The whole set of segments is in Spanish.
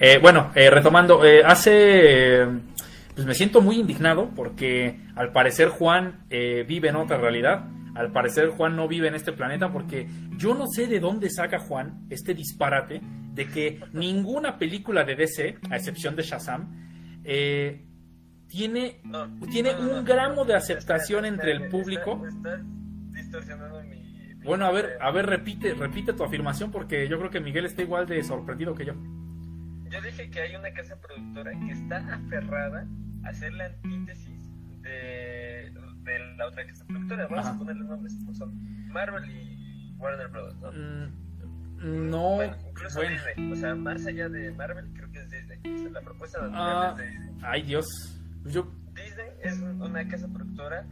Eh, bueno, eh, retomando, eh, hace... pues me siento muy indignado porque al parecer Juan eh, vive en otra realidad. Al parecer Juan no vive en este planeta porque yo no sé de dónde saca Juan este disparate de que ninguna película de DC, a excepción de Shazam, eh, tiene, No, tiene no, no, un gramo de aceptación entre el público. está- está distorsionando mi- mi Bueno, a ver, a ver, repite, repite tu afirmación porque yo creo que Miguel está igual de sorprendido que yo. Yo dije que hay una casa productora que está aferrada a ser la antítesis de, de la otra casa productora. Vamos Ajá. a ponerle nombres son Marvel y Warner Bros. ¿no? Mm, no, bueno, incluso bueno. Disney. O sea, más allá de Marvel, creo que es Disney. O sea, la propuesta de Ah. es de Disney. Ay, Dios. Yo, Disney es una casa productora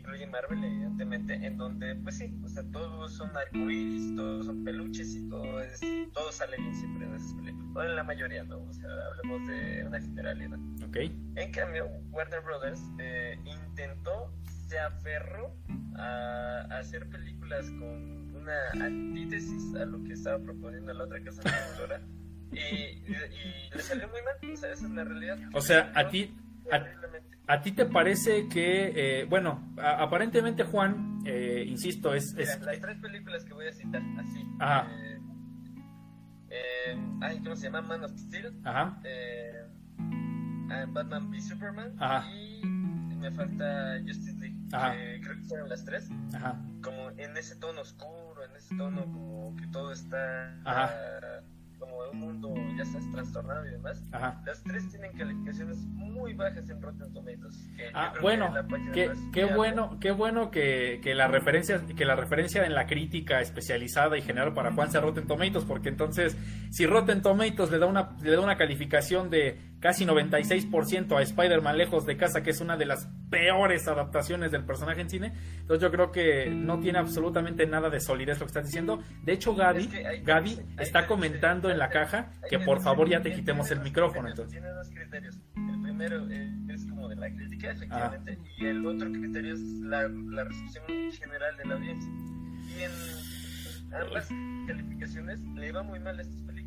incluye Marvel, evidentemente, en donde, pues sí, o sea, todos son arcoíris, todos son peluches y todo es, todo sale bien siempre en esas películas. O en la mayoría, ¿no? O sea, hablemos de una generalidad. ok. En cambio, Warner Brothers eh, intentó, se aferró a, a hacer películas con una antítesis a lo que estaba proponiendo la otra casa productora. Y, y, y le salió muy mal, o sea, esa es la realidad. O sea, a ti, a, ti te parece que, eh, bueno, a- aparentemente Juan, eh, insisto, es, Mira, es las tres películas que voy a citar, así. Ajá. Eh, eh, ay, ¿cómo se llama? Man of Steel. ajá, ah, Batman v Superman. Ajá. Y me falta Justice League. Ajá. que creo que fueron las tres. ajá, Como en ese tono oscuro, en ese tono como que todo está. Ajá. Como un mundo ya estás trastornado y demás. ajá. Las tres tienen calificaciones muy bajas en Rotten Tomatoes. que Ah, que bueno, página qué, bueno, qué bueno que, que la referencia, que la referencia en la crítica especializada y general para Juan sea Rotten Tomatoes, porque entonces, si Rotten Tomatoes le da una, le da una calificación de casi 96% a Spider-Man lejos de casa, que es una de las peores adaptaciones del personaje en cine, entonces yo creo que no tiene absolutamente nada de solidez lo que estás diciendo. De hecho, Gaby, Es que hay- Gaby hay- está hay- comentando en la caja que por favor ya te quitemos el micrófono. Entonces. Tiene dos criterios. El primero es, como de la crítica, efectivamente, y el otro criterio es la, la recepción general de la audiencia. Y en ambas calificaciones le va muy mal a estas películas.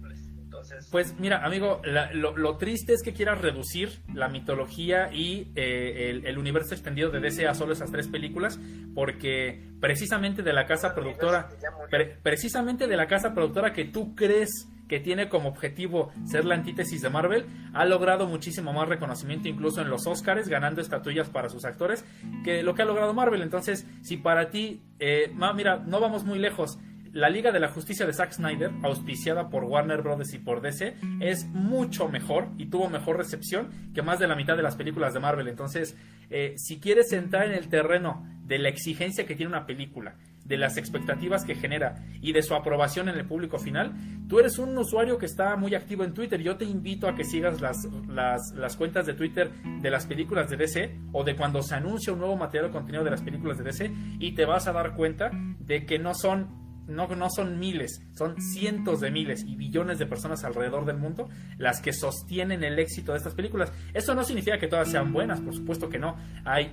Entonces, Pues mira, amigo, la- lo, lo triste es que quieras reducir la mitología y eh, el, el universo extendido de DC a solo esas tres películas, porque precisamente de la casa productora, pre- precisamente de la casa productora que tú crees que tiene como objetivo ser la antítesis de Marvel, ha logrado muchísimo más reconocimiento incluso en los Oscars, ganando estatuillas para sus actores, que lo que ha logrado Marvel. Entonces, si para ti, eh, ma- mira, no vamos muy lejos, la Liga de la Justicia de Zack Snyder, auspiciada por Warner Bros. y por DC, es mucho mejor y tuvo mejor recepción que más de la mitad de las películas de Marvel. Entonces, eh, si quieres entrar en el terreno de la exigencia que tiene una película, de las expectativas que genera y de su aprobación en el público final, tú eres un usuario que está muy activo en Twitter. Yo te invito a que sigas las, las, las cuentas de Twitter de las películas de DC o de cuando se anuncia un nuevo material o contenido de las películas de DC y te vas a dar cuenta de que no son no, no son miles, son cientos de miles y billones de personas alrededor del mundo las que sostienen el éxito de estas películas. Eso no significa que todas sean buenas, por supuesto que no. Hay,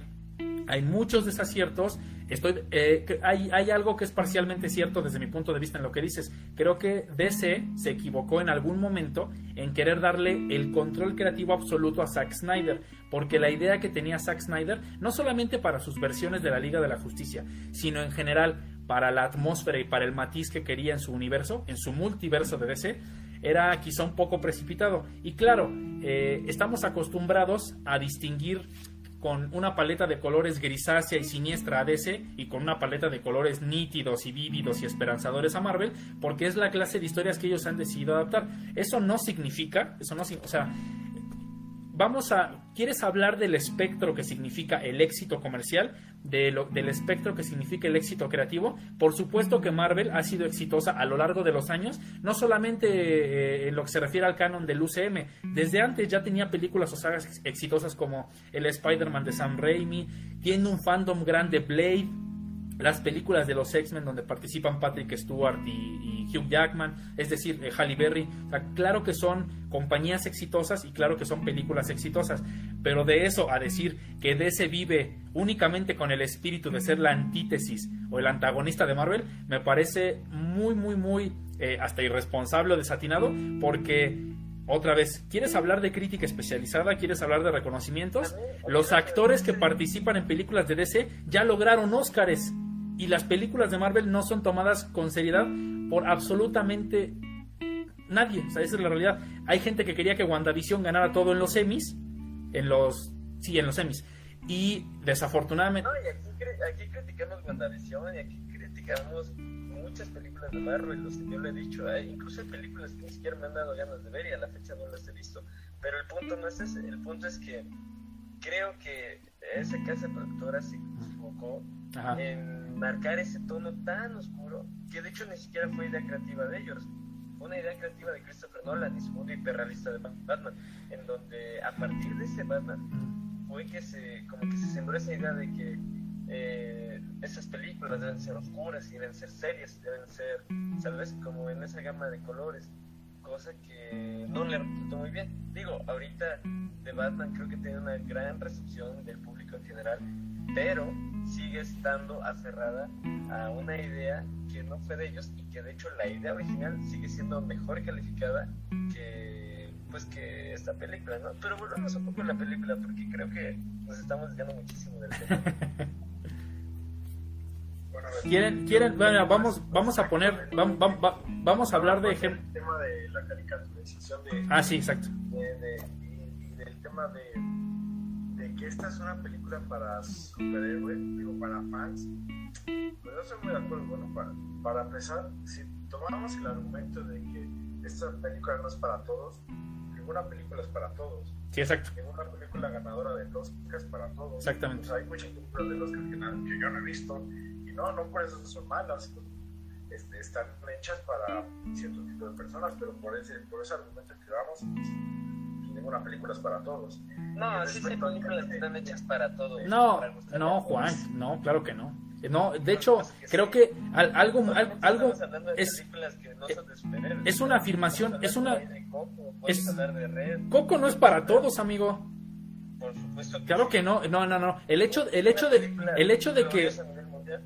hay muchos desaciertos. Estoy, eh, hay algo que es parcialmente cierto desde mi punto de vista en lo que dices. Creo que DC se equivocó en algún momento en querer darle el control creativo absoluto a Zack Snyder, porque la idea que tenía Zack Snyder, no solamente para sus versiones de la Liga de la Justicia, sino en general para la atmósfera y para el matiz que quería en su universo, en su multiverso de DC, era quizá un poco precipitado. Y claro, eh, estamos acostumbrados a distinguir con una paleta de colores grisácea y siniestra a DC y con una paleta de colores nítidos y vívidos y esperanzadores a Marvel, porque es la clase de historias que ellos han decidido adaptar. Eso no significa, eso no, o sea, vamos a, ¿quieres hablar del espectro que significa el éxito comercial? De del espectro que significa el éxito creativo. Por supuesto que Marvel ha sido exitosa a lo largo de los años, no solamente eh, en lo que se refiere al canon del UCM, desde antes ya tenía películas o sagas ex- exitosas como el Spider-Man de Sam Raimi, tiene un fandom grande Blade, las películas de los X-Men donde participan Patrick Stewart y, y Hugh Jackman, es decir, eh, Halle Berry. O sea, claro que son compañías exitosas y claro que son películas exitosas, pero de eso a decir que DC vive únicamente con el espíritu de ser la antítesis o el antagonista de Marvel, me parece muy, muy, muy eh, hasta irresponsable o desatinado, porque otra vez, ¿quieres hablar de crítica especializada? ¿Quieres hablar de reconocimientos? Los actores que participan en películas de DC ya lograron Óscares y las películas de Marvel no son tomadas con seriedad por absolutamente nadie. O sea, esa es la realidad. Hay gente que quería que WandaVision ganara todo en los semis, en los... Sí, en los semis. Y desafortunadamente... No, y aquí, aquí criticamos WandaVision y aquí criticamos muchas películas de Marvel, los que yo le he dicho, hay incluso hay películas que ni siquiera me han dado ganas de ver y a la fecha no las he visto. Pero el punto no es ese, el punto es que creo que esa casa productora se en marcar ese tono tan oscuro que de hecho ni siquiera fue idea creativa de ellos. Fue una idea creativa de Christopher Nolan y su mundo hiperrealista de Batman, en donde a partir de ese Batman fue que se, como que se sembró esa idea de que eh, esas películas deben ser oscuras y deben ser serias, deben ser, tal vez como en esa gama de colores, cosa que no le resultó muy bien. Digo, ahorita The Batman creo que tiene una gran recepción del público en general, pero sigue estando aferrada a una idea que no fue de ellos y que de hecho la idea original sigue siendo mejor calificada que pues que esta película, ¿no? Pero volvemos un poco a la película porque creo que nos estamos desviando muchísimo del tema. quieren quieren bueno, vamos vamos a poner vamos, vamos a hablar de ejemplo el tema de la caricaturización de ah sí exacto y, del tema de, de que esta es una película para superhéroes digo para fans pues yo soy muy de acuerdo bueno para, para empezar si tomamos el argumento de que esta película no es para todos ninguna película es para todos Sí, exacto. Ninguna película ganadora de Oscar es para todos. Exactamente. hay muchas películas de Oscar que, que yo no he visto no, no por eso son malas, este, están hechas para cierto tipo de personas, pero por ese, por ese argumento que vamos, pues, ninguna película es para todos. No, sí hay películas que están hechas para todos. No, no, Juan, no, claro que no. No, de hecho, creo que algo, algo es, es una afirmación, es una... Es, Coco no es para todos, amigo. Por supuesto claro que no, no, no, no. El hecho, el hecho de, el hecho de que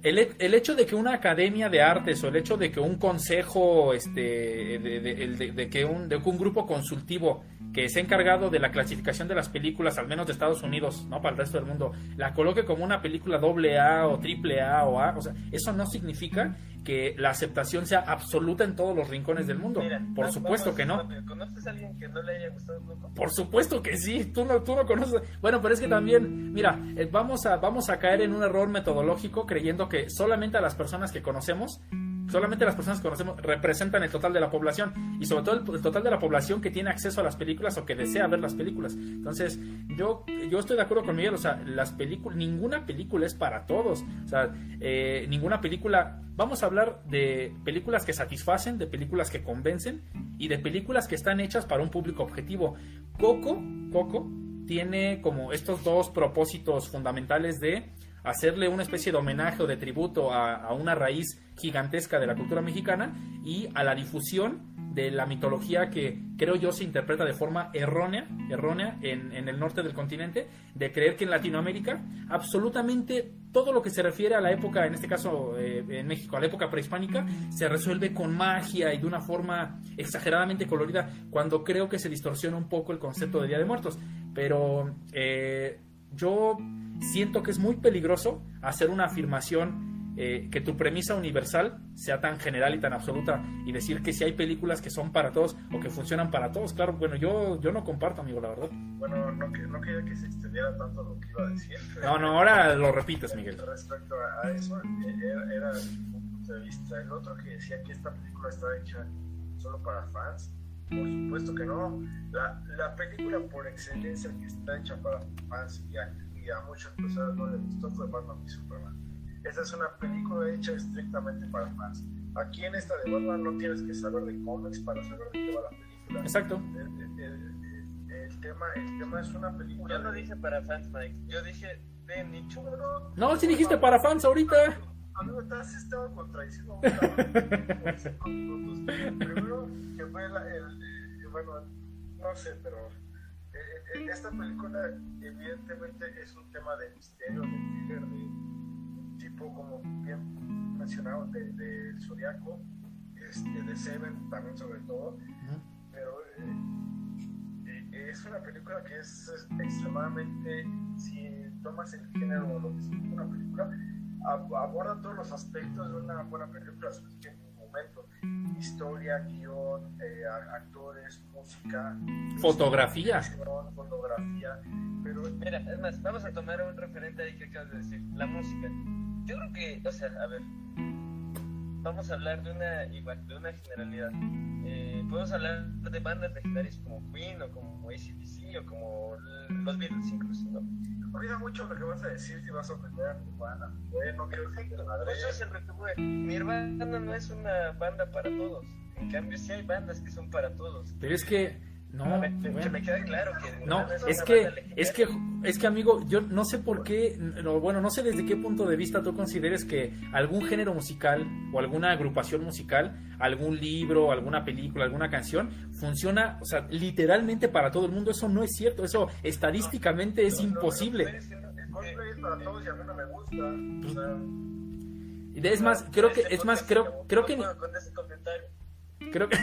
el, el, hecho de que una academia de artes o el hecho de que un consejo, este, de, de, que, un, de que un grupo consultivo que se ha encargado de la clasificación de las películas, al menos de Estados Unidos, no para el resto del mundo, la coloque como una película doble A o triple A o A, o sea, eso no significa que la aceptación sea absoluta en todos los rincones del mundo. Por supuesto que no. ¿Conoces a alguien que no le haya gustado Por supuesto que sí, tú no, tú no conoces. Bueno, pero es que también, mira, eh, vamos a, vamos a caer en un error metodológico creyendo que solamente a las personas que conocemos solamente las personas que conocemos representan el total de la población y sobre todo el, total de la población que tiene acceso a las películas o que desea ver las películas. Entonces, yo, yo estoy de acuerdo con Miguel, o sea, las películas, ninguna película es para todos, o sea, eh, ninguna película, vamos a hablar de películas que satisfacen, de películas que convencen y de películas que están hechas para un público objetivo. Coco, Coco tiene como estos dos propósitos fundamentales de hacerle una especie de homenaje o de tributo a, una raíz gigantesca de la cultura mexicana y a la difusión de la mitología que creo yo se interpreta de forma errónea, errónea en, el norte del continente, de creer que en Latinoamérica absolutamente todo lo que se refiere a la época, en este caso eh, en México, a la época prehispánica, se resuelve con magia y de una forma exageradamente colorida, cuando creo que se distorsiona un poco el concepto de Día de Muertos. Pero eh, yo siento que es muy peligroso hacer una afirmación eh, que tu premisa universal sea tan general y tan absoluta y decir que si hay películas que son para todos o que funcionan para todos. Claro, bueno, yo, yo no comparto, amigo, la verdad. Bueno, no, no quería que se extendiera tanto lo que iba a decir. No, no, ahora lo repites, Miguel. Respecto a eso, eh, era, era un punto de vista. El otro que decía que esta película está hecha solo para fans, por supuesto que no. La, la película por excelencia que está hecha para fans y a muchas personas no les gustó fue Batman y Superman. Esta es una película hecha estrictamente para fans. Aquí en esta de Batman no tienes que saber de cómics para saber de qué va la película. Exacto. El, tema, el tema es una película. Yo no dije para fans, Mike. Yo dije de nicho. No, si dijiste para fans ahorita. Amigo, estás estaba contradiciendo. Primero, que fue el, el, bueno, no sé, pero en esta película evidentemente es un tema de misterio, de thriller, de tipo como bien mencionado, del de Zodiaco, este, de Seven también sobre todo, pero eh, es una película que es, extremadamente, si tomas el género o lo que es una película, aborda todos los aspectos de una buena película, en un momento. Historia, guion, eh, actores, música, Fotografía. fotografía, pero Mira, es más, vamos a tomar un referente ahí que acabas de decir, la música. Yo creo que, o sea, a ver, vamos a hablar de una, igual, de una generalidad. Eh, podemos hablar de bandas legendarias como Queen o como ACDC como los Beatles incluso, ¿no? olvida mucho lo que vas a decir si vas a ofender a Nirvana. Güey, no quiero decir madre. Pues eso es el resumen. Nirvana no es una banda para todos. En cambio, sí hay bandas que son para todos. Pero es que, no, A ver, que bueno. me quede claro que No, es que, es que, es que amigo, yo no sé por qué, no, bueno, no sé desde qué punto de vista tú consideres que algún género musical o alguna agrupación musical, algún libro, alguna película, alguna canción, funciona, o sea, literalmente para todo el mundo. Eso no es cierto, eso estadísticamente es imposible. es que Coldplay es para todos y a mí no me gusta. O sea, Y Es más, creo que, es más, creo, creo que, ni- creo que,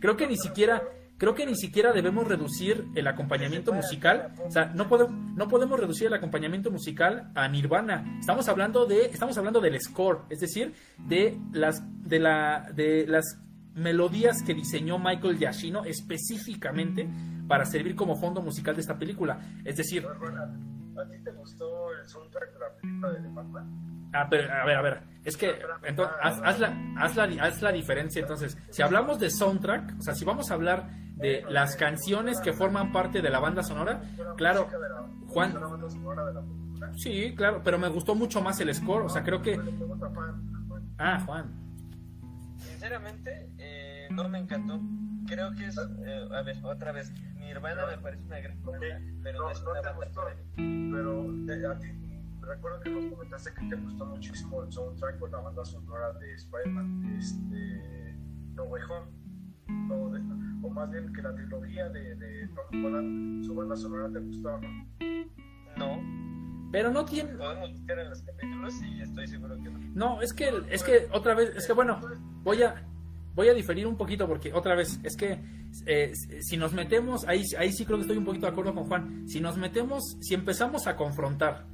creo que ni siquiera, creo que ni siquiera debemos reducir el acompañamiento musical, o sea, no podemos, no podemos reducir el acompañamiento musical a Nirvana. Estamos hablando de, estamos hablando del score, es decir, de las, de la, de las melodías que diseñó Michael Giacchino específicamente para servir como fondo musical de esta película. Es decir, ¿a ti te gustó el soundtrack de la película de Batman? Ah, pero, a ver, a ver, es que entonces, haz, haz la, haz, la, haz la diferencia. Entonces, si hablamos de soundtrack, o sea, si vamos a hablar de las canciones que forman parte de la banda sonora, claro, Música de la- Juan- sí, claro, pero me gustó mucho más el score, o sea, creo que... Ah, Juan. Sinceramente, eh, no me encantó. Creo que es, eh, a ver, otra vez, Nirvana me parece una gran banda, pero no es una banda pero a ti recuerdo que nos comentaste que te gustó muchísimo el soundtrack con la banda sonora de Spider-Man, este, No Way Home, o, de- o más bien que la trilogía de, de Tom Holland, su banda sonora te gustó, ¿no? No, Pero no tiene... podemos buscar en los capítulos y estoy seguro que no. No, es que, es que otra vez, es que bueno, voy a, voy a diferir un poquito porque otra vez, es que eh, si nos metemos, ahí, ahí sí creo que estoy un poquito de acuerdo con Juan, si nos metemos, si empezamos a confrontar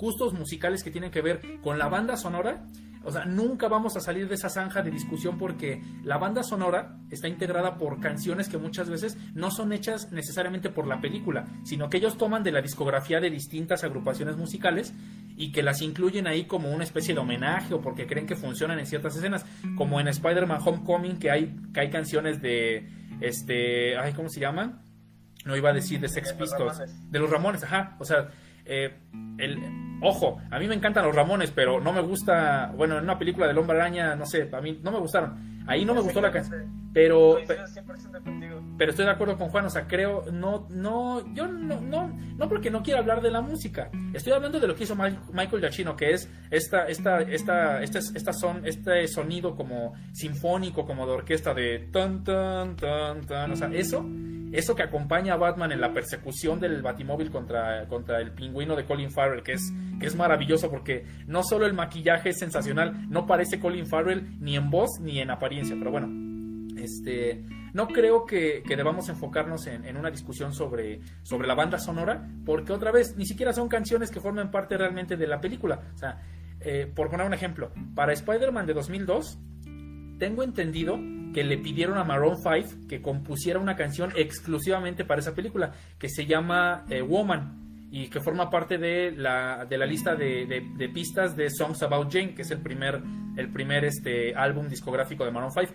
gustos musicales que tienen que ver con la banda sonora, o sea, nunca vamos a salir de esa zanja de discusión porque la banda sonora está integrada por canciones que muchas veces no son hechas necesariamente por la película, sino que ellos toman de la discografía de distintas agrupaciones musicales y que las incluyen ahí como una especie de homenaje o porque creen que funcionan en ciertas escenas, como en Spider-Man Homecoming que hay, que hay canciones de, este, ay, ¿cómo se llaman? No iba a decir de Sex Pistols, de los Ramones, ajá, o sea, eh, el, ojo, a mí me encantan los Ramones, pero no me gusta, bueno, en una película del Hombre Araña, no sé, a mí no me gustaron, ahí no me gustó la canción, pero, pe- Coincido 100% contigo. pero estoy de acuerdo con Juan, o sea, creo, no, no, yo no, no, no porque no quiera hablar de la música, estoy hablando de lo que hizo Michael Giacchino, que es esta, esta, esta, este, esta son, este sonido como sinfónico, como de orquesta de tan, tan, tan, tan, o sea, eso, eso que acompaña a Batman en la persecución del Batimóvil contra, contra el pingüino de Colin Farrell, que es, es maravilloso porque no solo el maquillaje es sensacional, no parece Colin Farrell ni en voz ni en apariencia, pero bueno, este, no creo que, debamos enfocarnos en, en una discusión sobre, sobre la banda sonora, porque otra vez, ni siquiera son canciones que formen parte realmente de la película. O sea, eh, por poner un ejemplo, para Spider-Man de 2002, tengo entendido que le pidieron a Maroon 5 que compusiera una canción exclusivamente para esa película, que se llama eh, Woman, y que forma parte de la, de la lista de, de- de pistas de Songs About Jane, que es el primer, el primer este, álbum discográfico de Maroon 5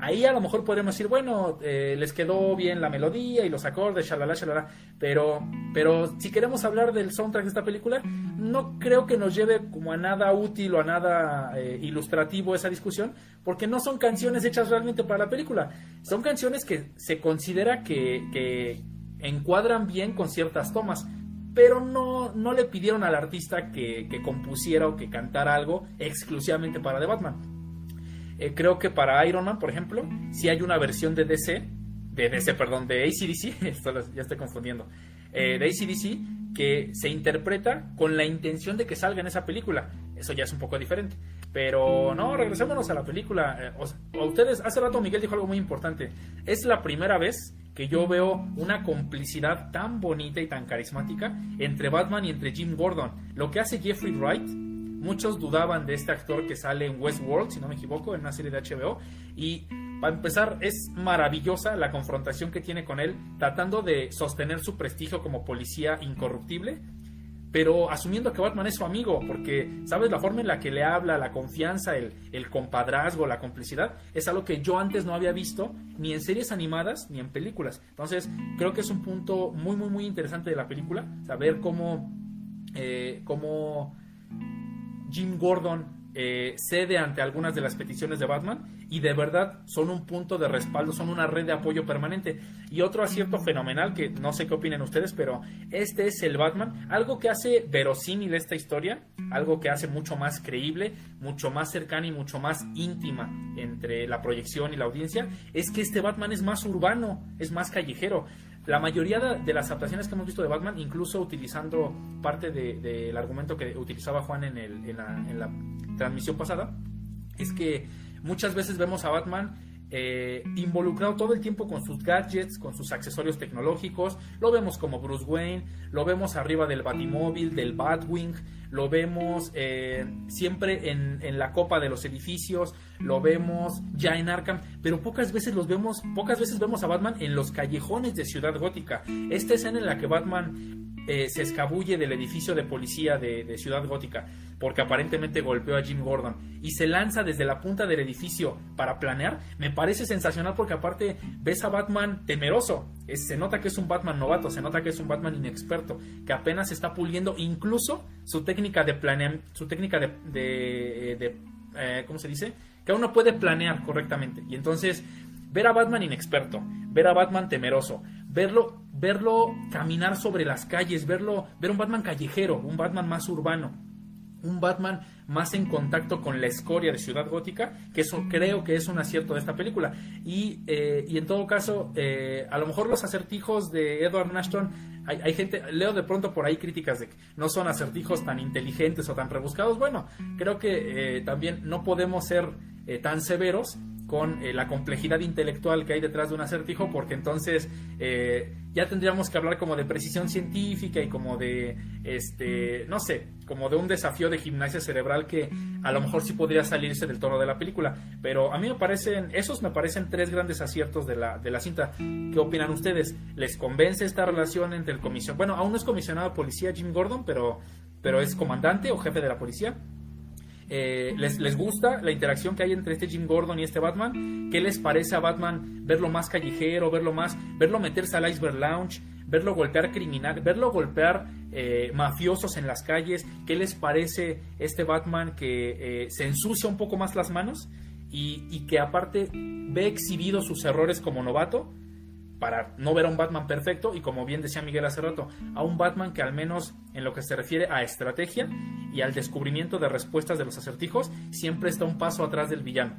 ahí a lo mejor podríamos decir, bueno, eh, les quedó bien la melodía y los acordes, shalala, shalala, pero, pero si queremos hablar del soundtrack de esta película, no creo que nos lleve como a nada útil o a nada eh, ilustrativo esa discusión, porque no son canciones hechas realmente para la película, son canciones que se considera que, que encuadran bien con ciertas tomas. Pero no, no le pidieron al artista que, compusiera o que cantara algo exclusivamente para The Batman. Eh, creo que para Iron Man, por ejemplo, si hay una versión de DC, de DC, perdón, de ACDC, ya estoy confundiendo, eh, de ACDC, que se interpreta con la intención de que salga en esa película. Eso ya es un poco diferente. Pero no, regresémonos a la película. Eh, ustedes, hace rato Miguel dijo algo muy importante. Es la primera vez que yo veo una complicidad tan bonita y tan carismática entre Batman y entre Jim Gordon. Lo que hace Jeffrey Wright, muchos dudaban de este actor que sale en Westworld, si no me equivoco, en una serie de HBO. Y para empezar, es maravillosa la confrontación que tiene con él, tratando de sostener su prestigio como policía incorruptible pero asumiendo que Batman es su amigo, porque, ¿sabes? La forma en la que le habla, la confianza, el, el, compadrazgo, la complicidad, es algo que yo antes no había visto ni en series animadas ni en películas. Entonces, creo que es un punto muy, muy, muy interesante de la película, saber cómo, eh, cómo Jim Gordon eh, cede ante algunas de las peticiones de Batman y de verdad son un punto de respaldo, son una red de apoyo permanente. Y otro acierto fenomenal que no sé qué opinen ustedes, pero este es el Batman, algo que hace verosímil esta historia, algo que hace mucho más creíble, mucho más cercana y mucho más íntima entre la proyección y la audiencia, es que este Batman es más urbano, es más callejero la mayoría de, las adaptaciones que hemos visto de Batman, incluso utilizando parte del argumento que utilizaba Juan en, el, en, la, en, la, transmisión pasada, es que muchas veces vemos a Batman eh, involucrado todo el tiempo con sus gadgets, con sus accesorios tecnológicos. Lo vemos como Bruce Wayne, lo vemos arriba del Batimóvil, del Batwing, lo vemos eh, siempre en, en, la copa de los edificios, lo vemos ya en Arkham, pero pocas veces los vemos, pocas veces vemos a Batman en los callejones de Ciudad Gótica. Esta escena en la que Batman eh, se escabulle del edificio de policía de, Ciudad Gótica porque aparentemente golpeó a Jim Gordon y se lanza desde la punta del edificio para planear, me parece sensacional porque aparte ves a Batman temeroso, se nota que es un Batman novato, se nota que es un Batman inexperto, que apenas está puliendo incluso su técnica de planear, su técnica de, de, eh, ¿cómo se dice? Que aún no puede planear correctamente y entonces ver a Batman inexperto, ver a Batman temeroso, verlo, verlo caminar sobre las calles, verlo, ver un Batman callejero, un Batman más urbano, un Batman más en contacto con la escoria de Ciudad Gótica, que eso creo que es un acierto de esta película. Y, eh, y en todo caso, eh, a lo mejor los acertijos de Edward Nashton, hay, hay, gente, leo de pronto por ahí críticas de que no son acertijos tan inteligentes o tan rebuscados. Bueno, creo que eh, también no podemos ser tan severos con eh, la complejidad intelectual que hay detrás de un acertijo, porque entonces eh, ya tendríamos que hablar como de precisión científica y como de, este, no sé, como de un desafío de gimnasia cerebral que a lo mejor sí podría salirse del tono de la película. Pero a mí me parecen, esos me parecen tres grandes aciertos de la, de la cinta. ¿Qué opinan ustedes? ¿Les convence esta relación entre el comisionado? Bueno, aún no es comisionado policía Jim Gordon, pero, pero es comandante o jefe de la policía. Eh, les, les, gusta la interacción que hay entre este Jim Gordon y este Batman. ¿Qué les parece a Batman verlo más callejero, verlo más, verlo meterse al Iceberg Lounge, verlo golpear criminal, verlo golpear eh, mafiosos en las calles? ¿Qué les parece este Batman que eh, se ensucia un poco más las manos y, y que aparte ve exhibidos sus errores como novato? Para no ver a un Batman perfecto y como bien decía Miguel hace rato, a un Batman que al menos en lo que se refiere a estrategia y al descubrimiento de respuestas de los acertijos, siempre está un paso atrás del villano.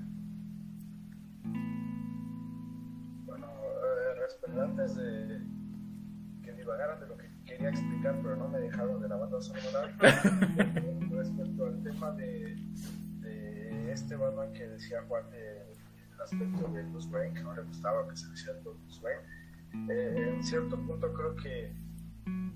Bueno, eh, antes de que divagaran de lo que quería explicar, pero no me dejaron de la banda sonora, respecto al tema de, de, este Batman que decía Juan de aspecto de Wayne, que no le gustaba que se hiciera Bruce Wayne. Eh, en cierto punto creo que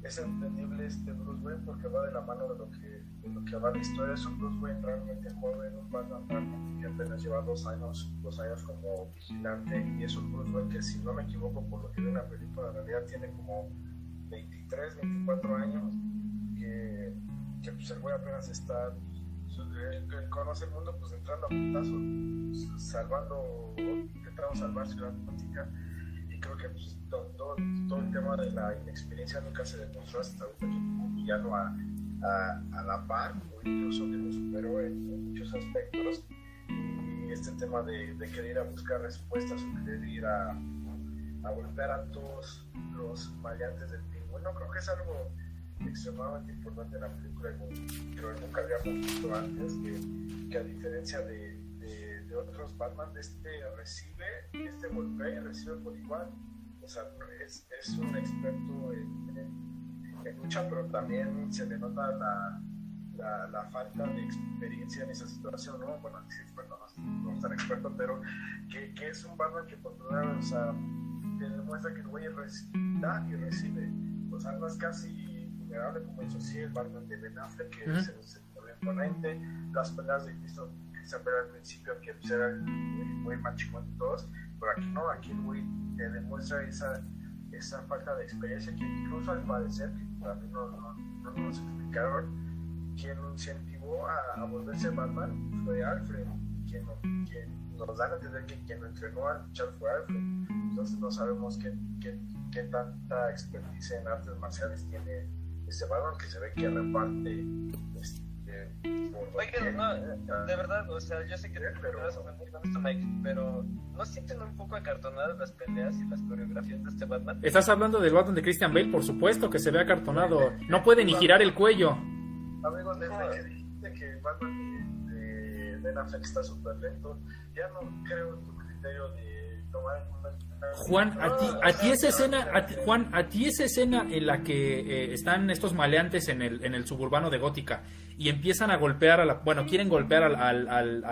es entendible este Bruce Wayne porque va de la mano de lo que, de lo que va la historia. Es un Bruce Wayne realmente joven, un Batman que apenas lleva dos años, dos años como vigilante y es un Bruce Wayne que si no me equivoco por lo que vi en la película en realidad tiene como 23, 24 años que, que pues el güey apenas está él, conoce el mundo pues entrando a putazos, salvando, intentando salvar Ciudad Gótica. Y creo que pues, todo, todo, el tema de la inexperiencia nunca se demostró hasta un villano a, a, a, la par o incluso que lo superó en, muchos aspectos. Y este tema de, de, querer ir a buscar respuestas o querer ir a, a golpear a todos los variantes del pingüino creo que es algo extremadamente importante en la película que nunca habíamos visto antes, que, que a diferencia de, de, otros Batman, este recibe, este golpea y recibe por igual. O sea, es, es un experto en, en, lucha, pero también se le nota la, la, la, falta de experiencia en esa situación, ¿no? Bueno, sí, experto, no, no tan experto, pero que, que, es un Batman que vez, o sea, te demuestra que el güey da y recibe. O sea, no es casi vulnerable como hizo así el Batman de Ben Affleck, que uh -huh. se, se imponente, las peleas de Cristo Isabel al principio, que pues, era el güey más de todos, pero aquí no, aquí el güey te demuestra esa, esa falta de experiencia que incluso al parecer, que también no, no, no nos explicaron, quien incentivó a, a, volverse Batman fue Alfred, quien, nos dan a entender que quien lo entrenó a luchar fue Alfred, entonces no sabemos qué, qué, qué tanta expertise en artes marciales tiene este Batman que se ve que reparte Oigan, no, de verdad, o sea, yo sé que te vas a ofender con esto, Mike, pero ¿no sienten un poco acartonadas las peleas y las coreografías de este Batman? Estás hablando del Batman de Christian Bale, por supuesto, que se ve acartonado. No puede ni girar el cuello. Amigos, desde que dijiste que el Batman de, Ben Affleck está súper lento, ya no creo en tu criterio de Juan, a ti, a ti esa escena, a ti, Juan, a ti esa escena en la que eh, están estos maleantes en el, en el suburbano de Gótica y empiezan a golpear a la, bueno, quieren golpear al, al,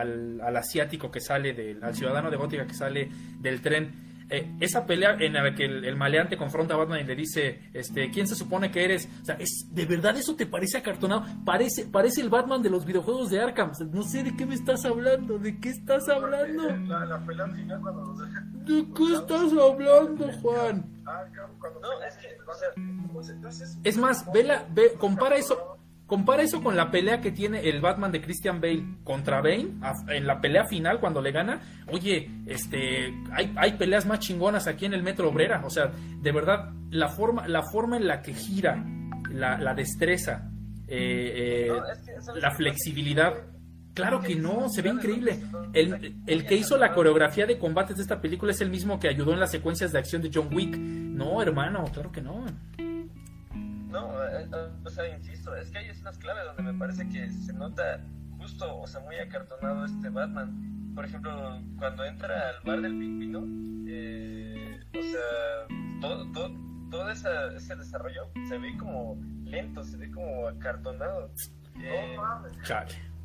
al, asiático que sale del, al ciudadano de Gótica que sale del tren. Eh, esa pelea en la que el, maleante confronta a Batman y le dice, este, ¿quién se supone que eres? O sea, es, ¿de verdad eso te parece acartonado? Parece, parece el Batman de los videojuegos de Arkham. No sé de qué me estás hablando, ¿de qué estás hablando? La, la pelea final cuando dejan... ¿De qué estás hablando, Juan? No, es que, o sea, es más, ve la, ve, compara eso, compara eso con la pelea que tiene el Batman de Christian Bale contra Bane en la pelea final cuando le gana. Oye, este, hay, hay peleas más chingonas aquí en el Metro Obrera. O sea, de verdad, la forma, la forma en la que gira, la, la destreza, eh, eh, no, es que eso es la flexibilidad. Claro que no, se ve increíble. El, el, que hizo la coreografía de combates de esta película es el mismo que ayudó en las secuencias de acción de John Wick. No, hermano, claro que no. No, eh, o sea, insisto, es que hay escenas clave donde me parece que se nota justo, o sea, muy acartonado este Batman. Por ejemplo, cuando entra al bar del pingüino, eh, o sea, todo, todo, todo esa, ese desarrollo se ve como lento, se ve como acartonado. Eh, No mames. Chale.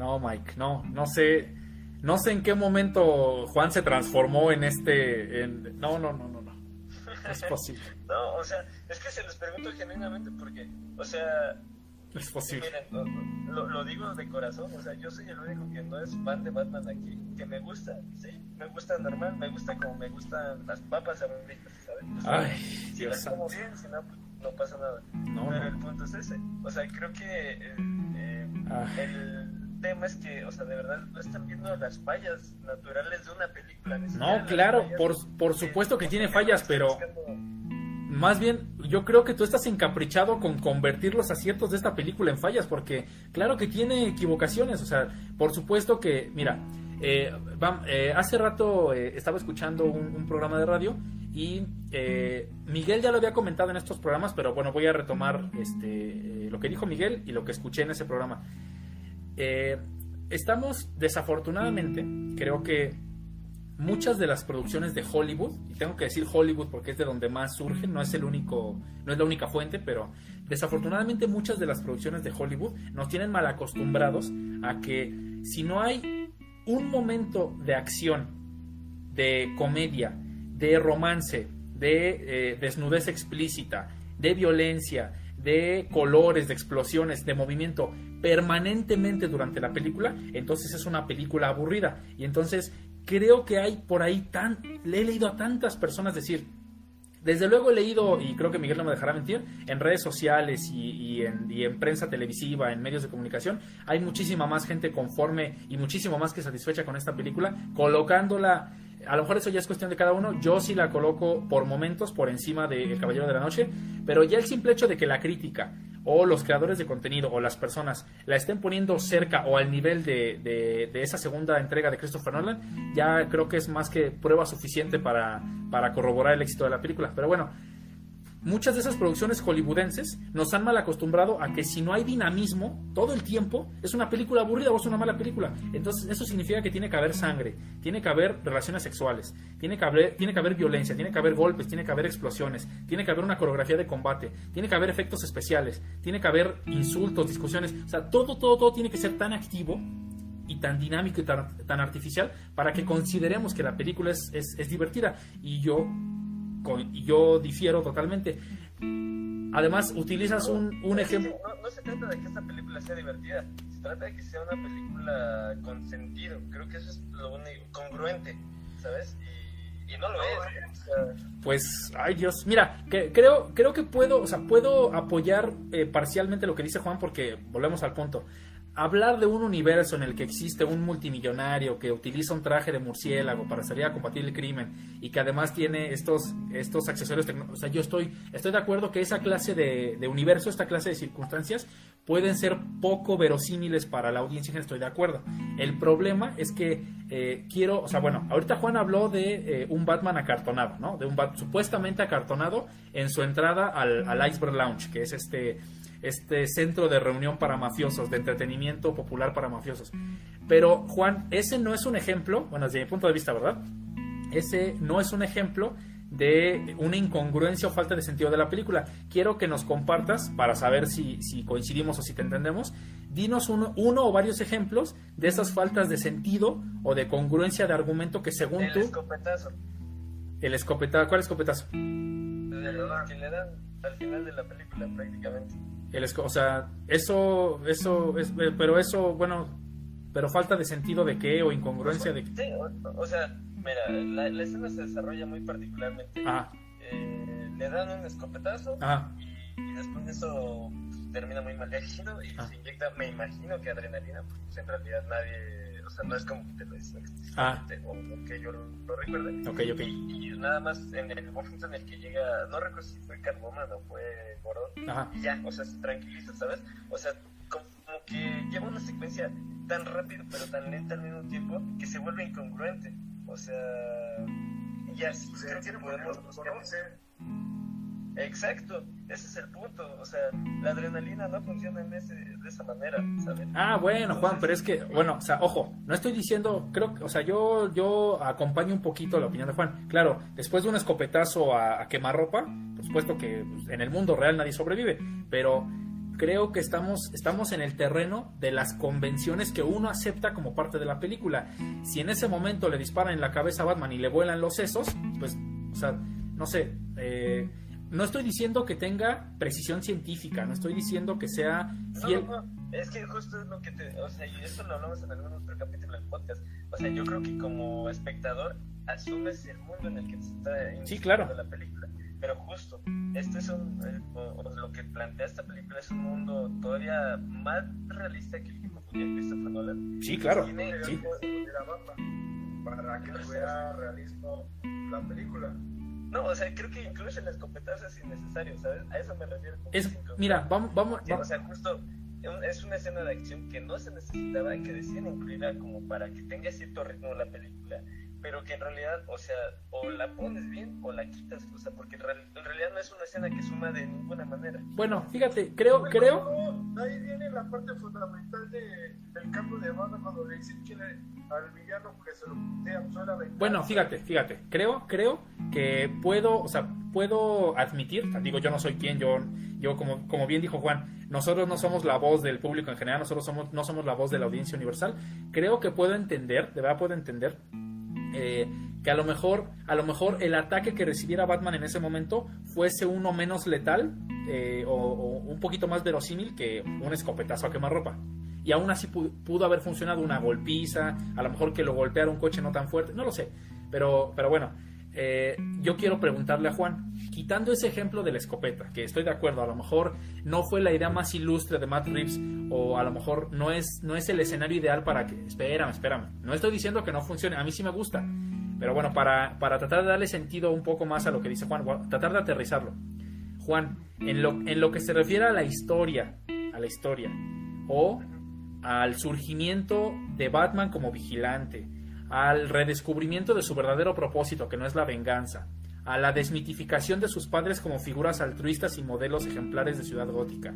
No, Mike, no, no sé, no sé en qué momento Juan se transformó en este, en... no, no, no, no, no, no es posible, no, o sea, es que se les pregunto genuinamente porque, o sea, es posible. miren, lo, digo de corazón, o sea, yo soy el único que no es fan de Batman aquí, que me gusta, sí, me gusta normal, me gusta como me gustan las papas aburridas, ¿sabes? O sea, Ay, si Dios las como bien, si no, pues no pasa nada. No, Pero no. el punto es ese. O sea, creo que eh, eh, el tema es que, o sea, de verdad no están viendo las fallas naturales de una película. No, claro, por, por supuesto que tiene fallas, pero buscando- más bien yo creo que tú estás encaprichado con convertir los aciertos de esta película en fallas, porque claro que tiene equivocaciones, o sea, por supuesto que, mira, eh, eh, hace rato eh, estaba escuchando un, un programa de radio y eh, Miguel ya lo había comentado en estos programas, pero bueno, voy a retomar este, lo que dijo Miguel y lo que escuché en ese programa. Eh, estamos desafortunadamente, creo que muchas de las producciones de Hollywood, y tengo que decir Hollywood porque es de donde más surgen, no es el único, no es la única fuente, pero desafortunadamente muchas de las producciones de Hollywood nos tienen mal acostumbrados a que si no hay un momento de acción, de comedia, de romance, de eh, desnudez explícita, de violencia, de colores, de explosiones, de movimiento permanentemente durante la película, entonces es una película aburrida. Y entonces creo que hay por ahí tan... Le he leído a tantas personas decir, desde luego he leído, y creo que Miguel no me dejará mentir, en redes sociales y, en, y en prensa televisiva, en medios de comunicación, hay muchísima más gente conforme y muchísimo más que satisfecha con esta película, colocándola, a lo mejor eso ya es cuestión de cada uno, yo sí la coloco por momentos por encima de El Caballero de la Noche, pero ya el simple hecho de que la crítica o los creadores de contenido o las personas la estén poniendo cerca o al nivel de, de, esa segunda entrega de Christopher Nolan, ya creo que es más que prueba suficiente para, para corroborar el éxito de la película. Pero bueno, muchas de esas producciones hollywoodenses nos han mal acostumbrado a que si no hay dinamismo todo el tiempo, es una película aburrida o es una mala película. Entonces, eso significa que tiene que haber sangre, tiene que haber relaciones sexuales, tiene que haber, tiene que haber violencia, tiene que haber golpes, tiene que haber explosiones, tiene que haber una coreografía de combate, tiene que haber efectos especiales, tiene que haber insultos, discusiones. O sea, todo, todo, todo tiene que ser tan activo y tan dinámico y tan, tan artificial para que consideremos que la película es, es, es divertida. Y yo con- yo difiero totalmente. Además, utilizas un, ejemplo. No, no se trata de que esta película sea divertida, se trata de que sea una película con sentido. Creo que eso es lo único, congruente, ¿sabes? Y, y no lo es. O sea, Pues, ay Dios, mira, que, creo, creo que puedo, o sea, puedo apoyar eh, parcialmente lo que dice Juan porque volvemos al punto. Hablar de un universo en el que existe un multimillonario que utiliza un traje de murciélago para salir a combatir el crimen y que además tiene estos, estos accesorios tecnológicos. O sea, yo estoy, estoy de acuerdo que esa clase de, de universo, esta clase de circunstancias pueden ser poco verosímiles para la audiencia, estoy de acuerdo. El problema es que eh, quiero, o sea, bueno, ahorita Juan habló de eh, un Batman acartonado, ¿no? De un Bat supuestamente acartonado en su entrada al, al Iceberg Lounge, que es este, este centro de reunión para mafiosos, de entretenimiento popular para mafiosos. Pero, Juan, ese no es un ejemplo, bueno, desde mi punto de vista, ¿verdad? Ese no es un ejemplo de una incongruencia o falta de sentido de la película. Quiero que nos compartas, para saber si, si coincidimos o si te entendemos, dinos uno, uno o varios ejemplos de esas faltas de sentido o de congruencia de argumento que según el tú... escopetazo El escopetazo, ¿cuál escopetazo? el que le dan al final de la película, prácticamente. El o sea, eso, eso, es, pero eso, bueno, pero falta de sentido de qué o incongruencia de qué. Sí, o, o sea, mira, la, la escena se desarrolla muy particularmente. Ajá, Eh, le dan un escopetazo ajá, y, y después de eso pues, termina muy mal y Ah. se inyecta, me imagino que adrenalina, pues en realidad nadie, o sea, no es como que te lo dicen Ah. o que yo lo, lo recuerde. ok, ok. Y, y nada más en el momento en el que llega, no recuerdo si fue Catwoman o fue Morón, Ajá, y ya, o sea, se tranquiliza, ¿sabes? O sea, como, como que lleva una secuencia tan rápido pero tan lenta al mismo tiempo que se vuelve incongruente. O sea, y así O sea, creo que podemos. Exacto, ese es el punto. O sea, la adrenalina no funciona en ese, de esa manera. Ah, bueno, Juan, pero es que, bueno, o sea, ojo, no estoy diciendo, creo que, o sea, yo, yo acompaño un poquito la opinión de Juan. Claro, después de un escopetazo a, a quemarropa, por supuesto que pues, en el mundo real nadie sobrevive, pero creo que estamos, estamos en el terreno de las convenciones que uno acepta como parte de la película. Si en ese momento le disparan en la cabeza a Batman y le vuelan los sesos, pues, o sea, no sé, eh, no estoy diciendo que tenga precisión científica, no estoy diciendo que sea fiel. No, no, es que justo es lo que te. O sea, y esto lo hablamos en algún otro capítulo del podcast. O sea, yo creo que como espectador asumes el mundo en el que se está Sí, claro. la película. Pero justo, este es un. eh, lo que plantea esta película es un mundo todavía más realista que el que proponía Christopher Nolan. Sí, claro. Tiene- Sí. Para que tuviera realismo la película. No, o sea, creo que incluso el escopetazo es innecesario, ¿sabes? A eso me refiero. Es, mira, vamos, vamos, Porque, va- o sea, justo es una escena de acción que no se necesitaba, que decían incluirla como para que tenga cierto ritmo la película, pero que en realidad, o sea, o la pones bien o la quitas, o sea, porque en, real- en realidad no es una escena que suma de ninguna manera. bueno, fíjate, creo, creo, No, ahí viene la parte fundamental de, del cambio de banda cuando le dicen que al villano que se lo putea, pues, bueno, fíjate, fíjate, creo, creo que puedo, o sea, puedo admitir, digo, yo no soy quien, yo, yo como, como bien dijo Juan, nosotros no somos la voz del público en general, nosotros somos, no somos la voz de la audiencia universal, creo que puedo entender, de verdad puedo entender, eh, que a lo mejor, a lo mejor el ataque que recibiera Batman en ese momento fuese uno menos letal eh, o, un poquito más verosímil que un escopetazo a quemarropa. Y aún así pu- pudo haber funcionado una golpiza, a lo mejor que lo golpeara un coche no tan fuerte, no lo sé. Pero, pero bueno, eh, yo quiero preguntarle a Juan, quitando ese ejemplo de la escopeta, que estoy de acuerdo, a lo mejor no fue la idea más ilustre de Matt Reeves, o a lo mejor no es, no es el escenario ideal para que... Espérame, espérame. No estoy diciendo que no funcione, a mí sí me gusta. Pero bueno, para, para tratar de darle sentido un poco más a lo que dice Juan, tratar de aterrizarlo. Juan, en lo, en lo que se refiere a la historia, a la historia, o al surgimiento de Batman como vigilante, al redescubrimiento de su verdadero propósito, que no es la venganza, a la desmitificación de sus padres como figuras altruistas y modelos ejemplares de ciudad gótica.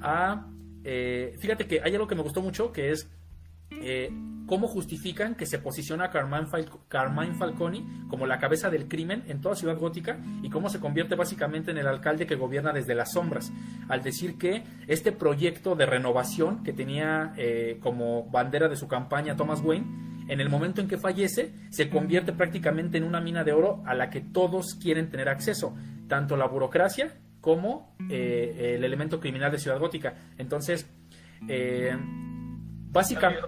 A, eh, fíjate que hay algo que me gustó mucho, que es eh, cómo justifican que se posiciona a Carmine, Carmine, Falconi como la cabeza del crimen en toda Ciudad Gótica y cómo se convierte básicamente en el alcalde que gobierna desde las sombras, al decir que este proyecto de renovación que tenía eh, como bandera de su campaña Thomas Wayne, en el momento en que fallece, se convierte prácticamente en una mina de oro a la que todos quieren tener acceso, tanto la burocracia como eh, el elemento criminal de Ciudad Gótica. Entonces, eh, Básicamente.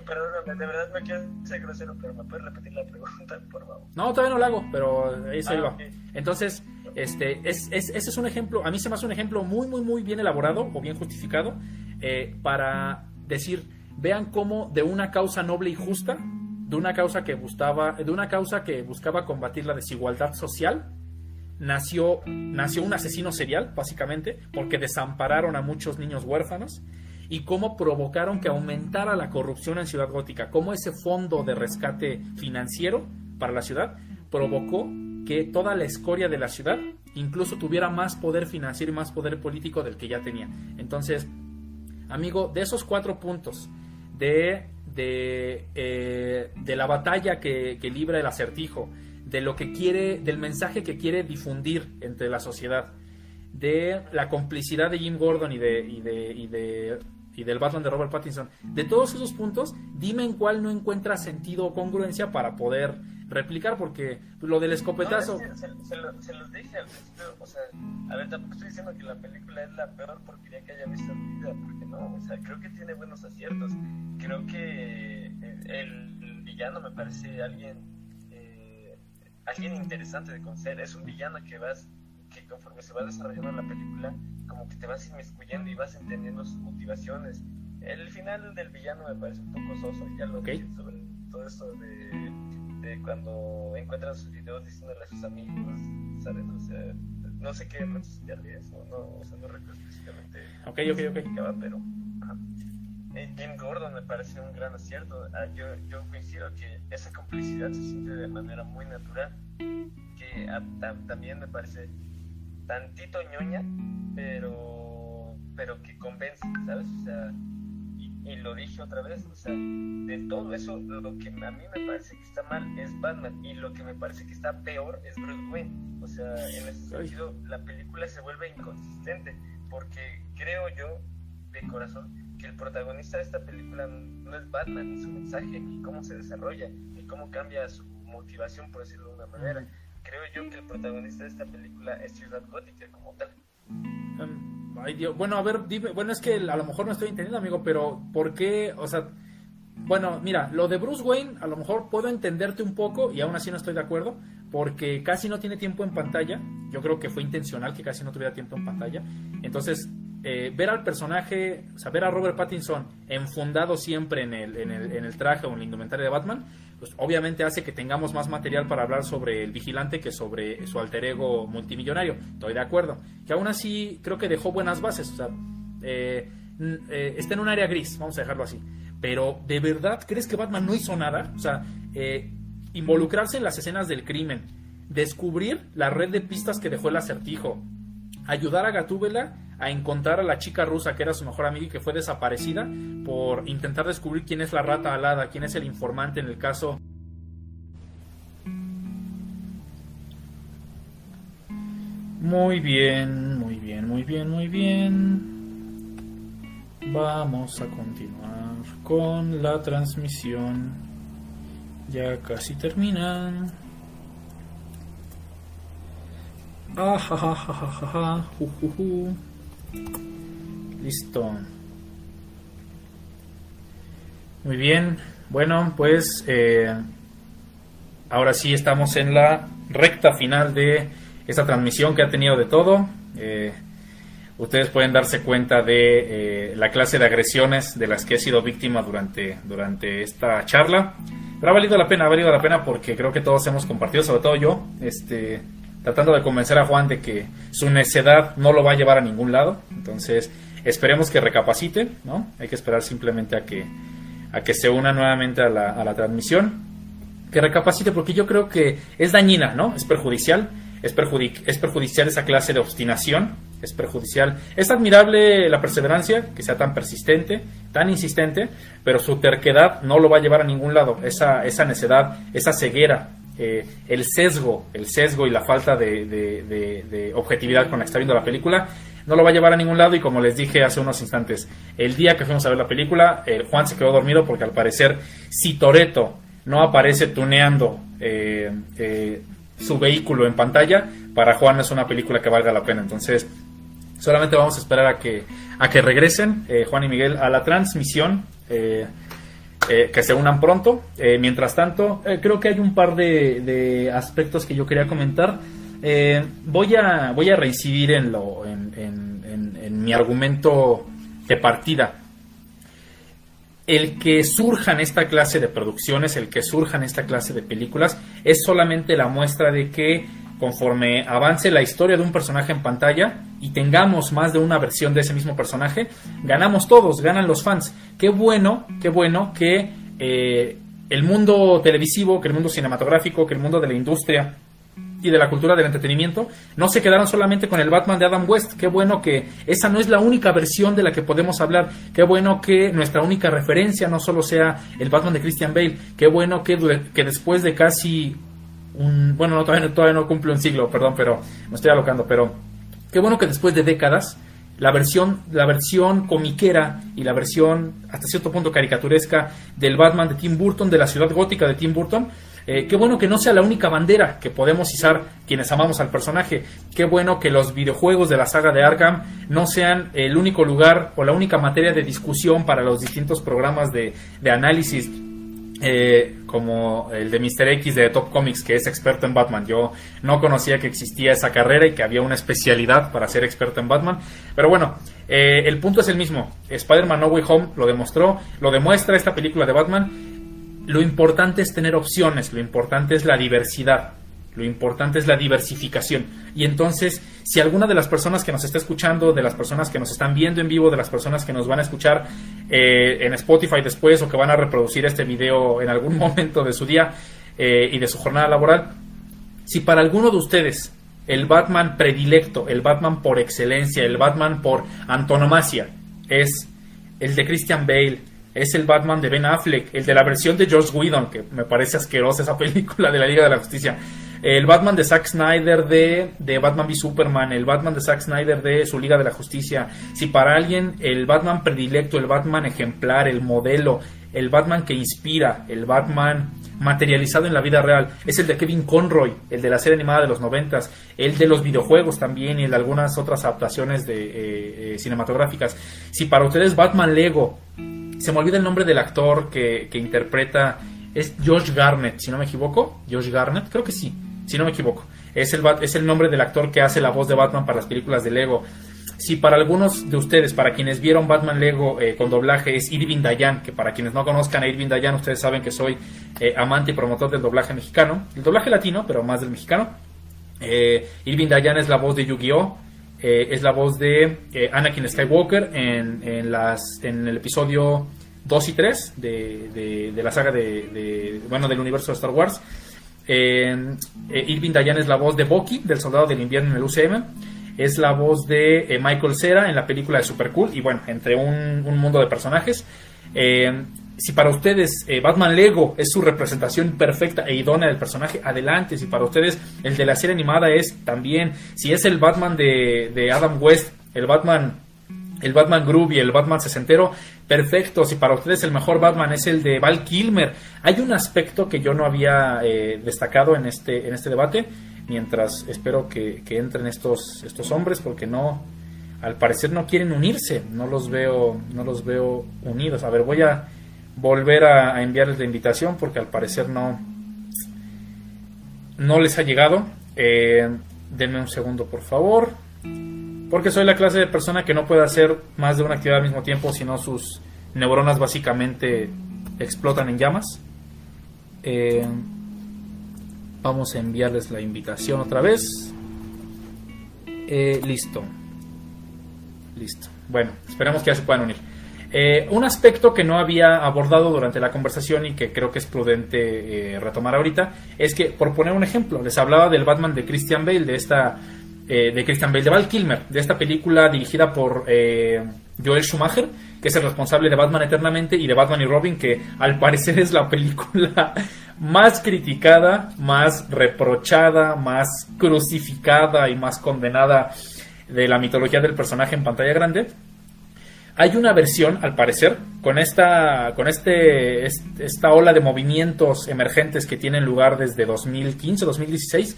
de verdad me quiero ser grosero, pero me puedes repetir la pregunta, por favor. No, todavía no lo hago, pero eso ah, iba. Entonces, este, es, es, ese es un ejemplo, a mí se me hace un ejemplo muy, muy, muy bien elaborado o bien justificado eh, para decir, vean cómo de una causa noble y justa, de una causa que buscaba, de una causa que buscaba combatir la desigualdad social, nació, nació un asesino serial, básicamente, porque desampararon a muchos niños huérfanos y cómo provocaron que aumentara la corrupción en Ciudad Gótica, cómo ese fondo de rescate financiero para la ciudad provocó que toda la escoria de la ciudad incluso tuviera más poder financiero y más poder político del que ya tenía. Entonces, amigo, de esos cuatro puntos, de, de, eh, de la batalla que, que libra el acertijo, de lo que quiere, del mensaje que quiere difundir entre la sociedad, de la complicidad de Jim Gordon y de, y de, y de y del Batman de Robert Pattinson. De todos esos puntos, dime en cuál no encuentra sentido o congruencia para poder replicar, porque lo del escopetazo. se, los dije al principio, o sea, a ver, tampoco estoy diciendo que la película es la peor porquería que haya visto en mi vida, porque no, o sea, creo que tiene buenos aciertos. Creo que el, villano me parece alguien, eh, alguien interesante de conocer. Es un villano que vas que conforme se va desarrollando la película, como que te vas inmiscuyendo y vas entendiendo sus motivaciones. El final del villano me parece un poco soso, ya lo okay. dije sobre todo esto de, de, cuando encuentran sus videos diciéndole a sus amigos, ¿sabes? O sea, no sé qué de eso, no, o sea, no recuerdo específicamente. Ok, ok, ok. Pero, eh, Jim Gordon me parece un gran acierto. Ah, yo, yo coincido que esa complicidad se siente de manera muy natural, que ah, también me parece tantito ñoña, pero, pero que convence, ¿sabes? O sea, y, lo dije otra vez, o sea, de todo eso, lo que a mí me parece que está mal es Batman, y lo que me parece que está peor es Bruce Wayne. O sea, en ese sentido, la película se vuelve inconsistente, porque creo yo, de corazón, que el protagonista de esta película no es Batman, ni su mensaje, ni cómo se desarrolla, ni cómo cambia su motivación, por decirlo de una manera creo yo que el protagonista de esta película es Ciudad Gótica como tal. Em, ay, Dios. Bueno, a ver, dime, bueno, es que a lo mejor no estoy entendiendo, amigo, pero ¿por qué? O sea, bueno, mira, lo de Bruce Wayne, a lo mejor puedo entenderte un poco y aún así no estoy de acuerdo, porque casi no tiene tiempo en pantalla. Yo creo que fue intencional que casi no tuviera tiempo en pantalla. Entonces, eh, ver al personaje, o sea, ver a Robert Pattinson enfundado siempre en el, en el, en el traje o en la indumentaria de Batman, pues obviamente hace que tengamos más material para hablar sobre el vigilante que sobre su alter ego multimillonario. Estoy de acuerdo. Que aún así creo que dejó buenas bases. O sea, eh, eh, está en un área gris, vamos a dejarlo así. Pero, ¿de verdad crees que Batman no hizo nada? O sea, eh, involucrarse en las escenas del crimen, descubrir la red de pistas que dejó el acertijo, ayudar a Gatúbela a encontrar a la chica rusa que era su mejor amiga y que fue desaparecida por intentar descubrir quién es la rata alada, quién es el informante en el caso. Muy bien, muy bien, muy bien, muy bien. Vamos a continuar con la transmisión. Ya casi terminan. Ah, ja, Listo. Muy bien. Bueno, pues eh, ahora sí estamos en la recta final de esta transmisión que ha tenido de todo. Eh, ustedes pueden darse cuenta de eh, la clase de agresiones de las que he sido víctima durante, durante esta charla. Pero ha valido la pena, ha valido la pena porque creo que todos hemos compartido, sobre todo yo, este, tratando de convencer a Juan de que su necedad no lo va a llevar a ningún lado. Entonces, esperemos que recapacite, ¿no? Hay que esperar simplemente a que, a que se una nuevamente a la, a la transmisión. Que recapacite porque yo creo que es dañina, ¿no? Es perjudicial. es, perjudic es perjudicial esa clase de obstinación, es perjudicial. Es admirable la perseverancia, que sea tan persistente, tan insistente, pero su terquedad no lo va a llevar a ningún lado. Esa, esa necedad, esa ceguera, eh, el sesgo, el sesgo y la falta de, objetividad con la que está viendo la película, no lo va a llevar a ningún lado y como les dije hace unos instantes, el día que fuimos a ver la película, eh, Juan se quedó dormido porque al parecer si Toreto no aparece tuneando eh, su vehículo en pantalla, para Juan es una película que valga la pena. Entonces, solamente vamos a esperar a que, a que regresen Juan y Miguel a la transmisión. Eh, que se unan pronto. Eh, mientras tanto, eh, creo que hay un par de, aspectos que yo quería comentar. voy, a, voy a reincidir en, lo, en, mi argumento de partida. El que surjan esta clase de producciones, el que surjan esta clase de películas, es solamente la muestra de que conforme avance la historia de un personaje en pantalla y tengamos más de una versión de ese mismo personaje, ganamos todos, ganan los fans. Qué bueno, qué bueno que eh, el mundo televisivo, que el mundo cinematográfico, que el mundo de la industria y de la cultura del entretenimiento no se quedaron solamente con el Batman de Adam West. Qué bueno que esa no es la única versión de la que podemos hablar. Qué bueno que nuestra única referencia no solo sea el Batman de Christian Bale. Qué bueno que, que después de casi bueno, no, todavía, no cumple un siglo, perdón, pero me estoy alocando, pero qué bueno que después de décadas la versión, la versión comiquera y la versión hasta cierto punto caricaturesca del Batman de Tim Burton, de la ciudad gótica de Tim Burton, eh, qué bueno que no sea la única bandera que podemos izar quienes amamos al personaje. Qué bueno que los videojuegos de la saga de Arkham no sean el único lugar o la única materia de discusión para los distintos programas de análisis eh, como el de Mr. X de Top Comics, que es experto en Batman. Yo no conocía que existía esa carrera y que había una especialidad para ser experto en Batman. Pero bueno, eh, el punto es el mismo. Spider-Man No Way Home lo demostró, lo demuestra esta película de Batman. Lo importante es tener opciones, lo importante es la diversidad. Lo importante es la diversificación. Y entonces, si alguna de las personas que nos está escuchando, de las personas que nos están viendo en vivo, de las personas que nos van a escuchar eh, en Spotify después o que van a reproducir este video en algún momento de su día eh, y de su jornada laboral, si para alguno de ustedes el Batman predilecto, el Batman por excelencia, el Batman por antonomasia, es el de Christian Bale, es el Batman de Ben Affleck, el de la versión de George Whedon, que me parece asquerosa esa película de la Liga de la Justicia, el Batman de Zack Snyder de, de Batman v Superman, el Batman de Zack Snyder de su Liga de la Justicia. Si para alguien el Batman predilecto, el Batman ejemplar, el modelo, el Batman que inspira, el Batman materializado en la vida real, es el de Kevin Conroy, el de la serie animada de los noventas, el de los videojuegos también y el de algunas otras adaptaciones de, eh, eh, cinematográficas. Si para ustedes Batman Lego, se me olvida el nombre del actor que, que interpreta, es Josh Garnett, si no me equivoco, Josh Garnett, creo que sí si no me equivoco. Es el, es el nombre del actor que hace la voz de Batman para las películas de Lego. Si para algunos de ustedes, para quienes vieron Batman Lego eh, con doblaje, es Irving Dayan, que para quienes no conozcan a Irving Dayan, ustedes saben que soy eh, amante y promotor del doblaje mexicano, el doblaje latino, pero más del mexicano. Eh, Irving Dayan es la voz de Yu-Gi-Oh! es la voz de Anakin Skywalker en, en, las, en el episodio 2 y 3 de, de, la saga de, bueno, del universo de Star Wars. Eh, Irving Dayan es la voz de Bucky, del Soldado del Invierno en el UCM. Es la voz de eh, Michael Cera en la película de Super Cool. Y bueno, entre un, mundo de personajes. Eh, si para ustedes Batman Lego es su representación perfecta e idónea del personaje, adelante. Si para ustedes el de la serie animada es también. Si es el Batman de, de Adam West, el Batman el Batman Groovy, el Batman sesentero, perfecto. Si para ustedes el mejor Batman es el de Val Kilmer, hay un aspecto que yo no había eh, destacado en este, en este debate, mientras espero que, entren estos, estos hombres, porque no, al parecer no quieren unirse, no los veo, no los veo unidos. A ver, voy a volver a, enviarles la invitación, porque al parecer no, no les ha llegado. Eh, denme un segundo, por favor. Porque soy la clase de persona que no puede hacer más de una actividad al mismo tiempo, sino sus neuronas básicamente explotan en llamas. Eh, vamos a enviarles la invitación otra vez. Eh, listo. Listo. Bueno, esperemos que ya se puedan unir. Eh, un aspecto que no había abordado durante la conversación y que creo que es prudente retomar ahorita es que, por poner un ejemplo, les hablaba del Batman de Christian Bale, de esta eh, de Christian Bale, Val Kilmer, de esta película dirigida por Joel Schumacher, que es el responsable de Batman Eternamente y de Batman y Robin, que al parecer es la película más criticada, más reprochada, más crucificada y más condenada de la mitología del personaje en pantalla grande. Hay una versión, al parecer, con esta, con este, esta ola de movimientos emergentes que tienen lugar desde 2015, 2016,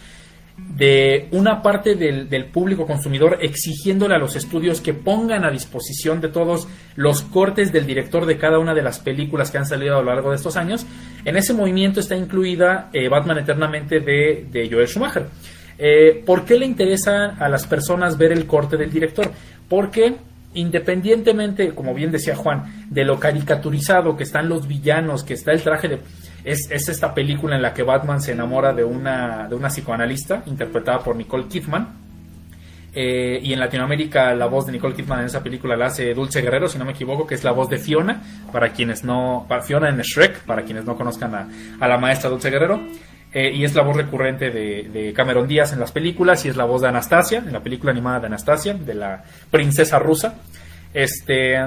de una parte del, del, público consumidor exigiéndole a los estudios que pongan a disposición de todos los cortes del director de cada una de las películas que han salido a lo largo de estos años. En ese movimiento está incluida eh, Batman Eternamente de, de Joel Schumacher. Eh, ¿Por qué le interesa a las personas ver el corte del director? Porque independientemente, como bien decía Juan, de lo caricaturizado que están los villanos, que está el traje de... Es, esta película en la que Batman se enamora de una, de una psicoanalista interpretada por Nicole Kidman. Eh, y en Latinoamérica la voz de Nicole Kidman en esa película la hace Dulce Guerrero, si no me equivoco, que es la voz de Fiona, para quienes no, para Fiona en Shrek, para quienes no conozcan a, la maestra Dulce Guerrero. Eh, y es la voz recurrente de, Cameron Díaz en las películas y es la voz de Anastasia, en la película animada de Anastasia, de la princesa rusa. Este,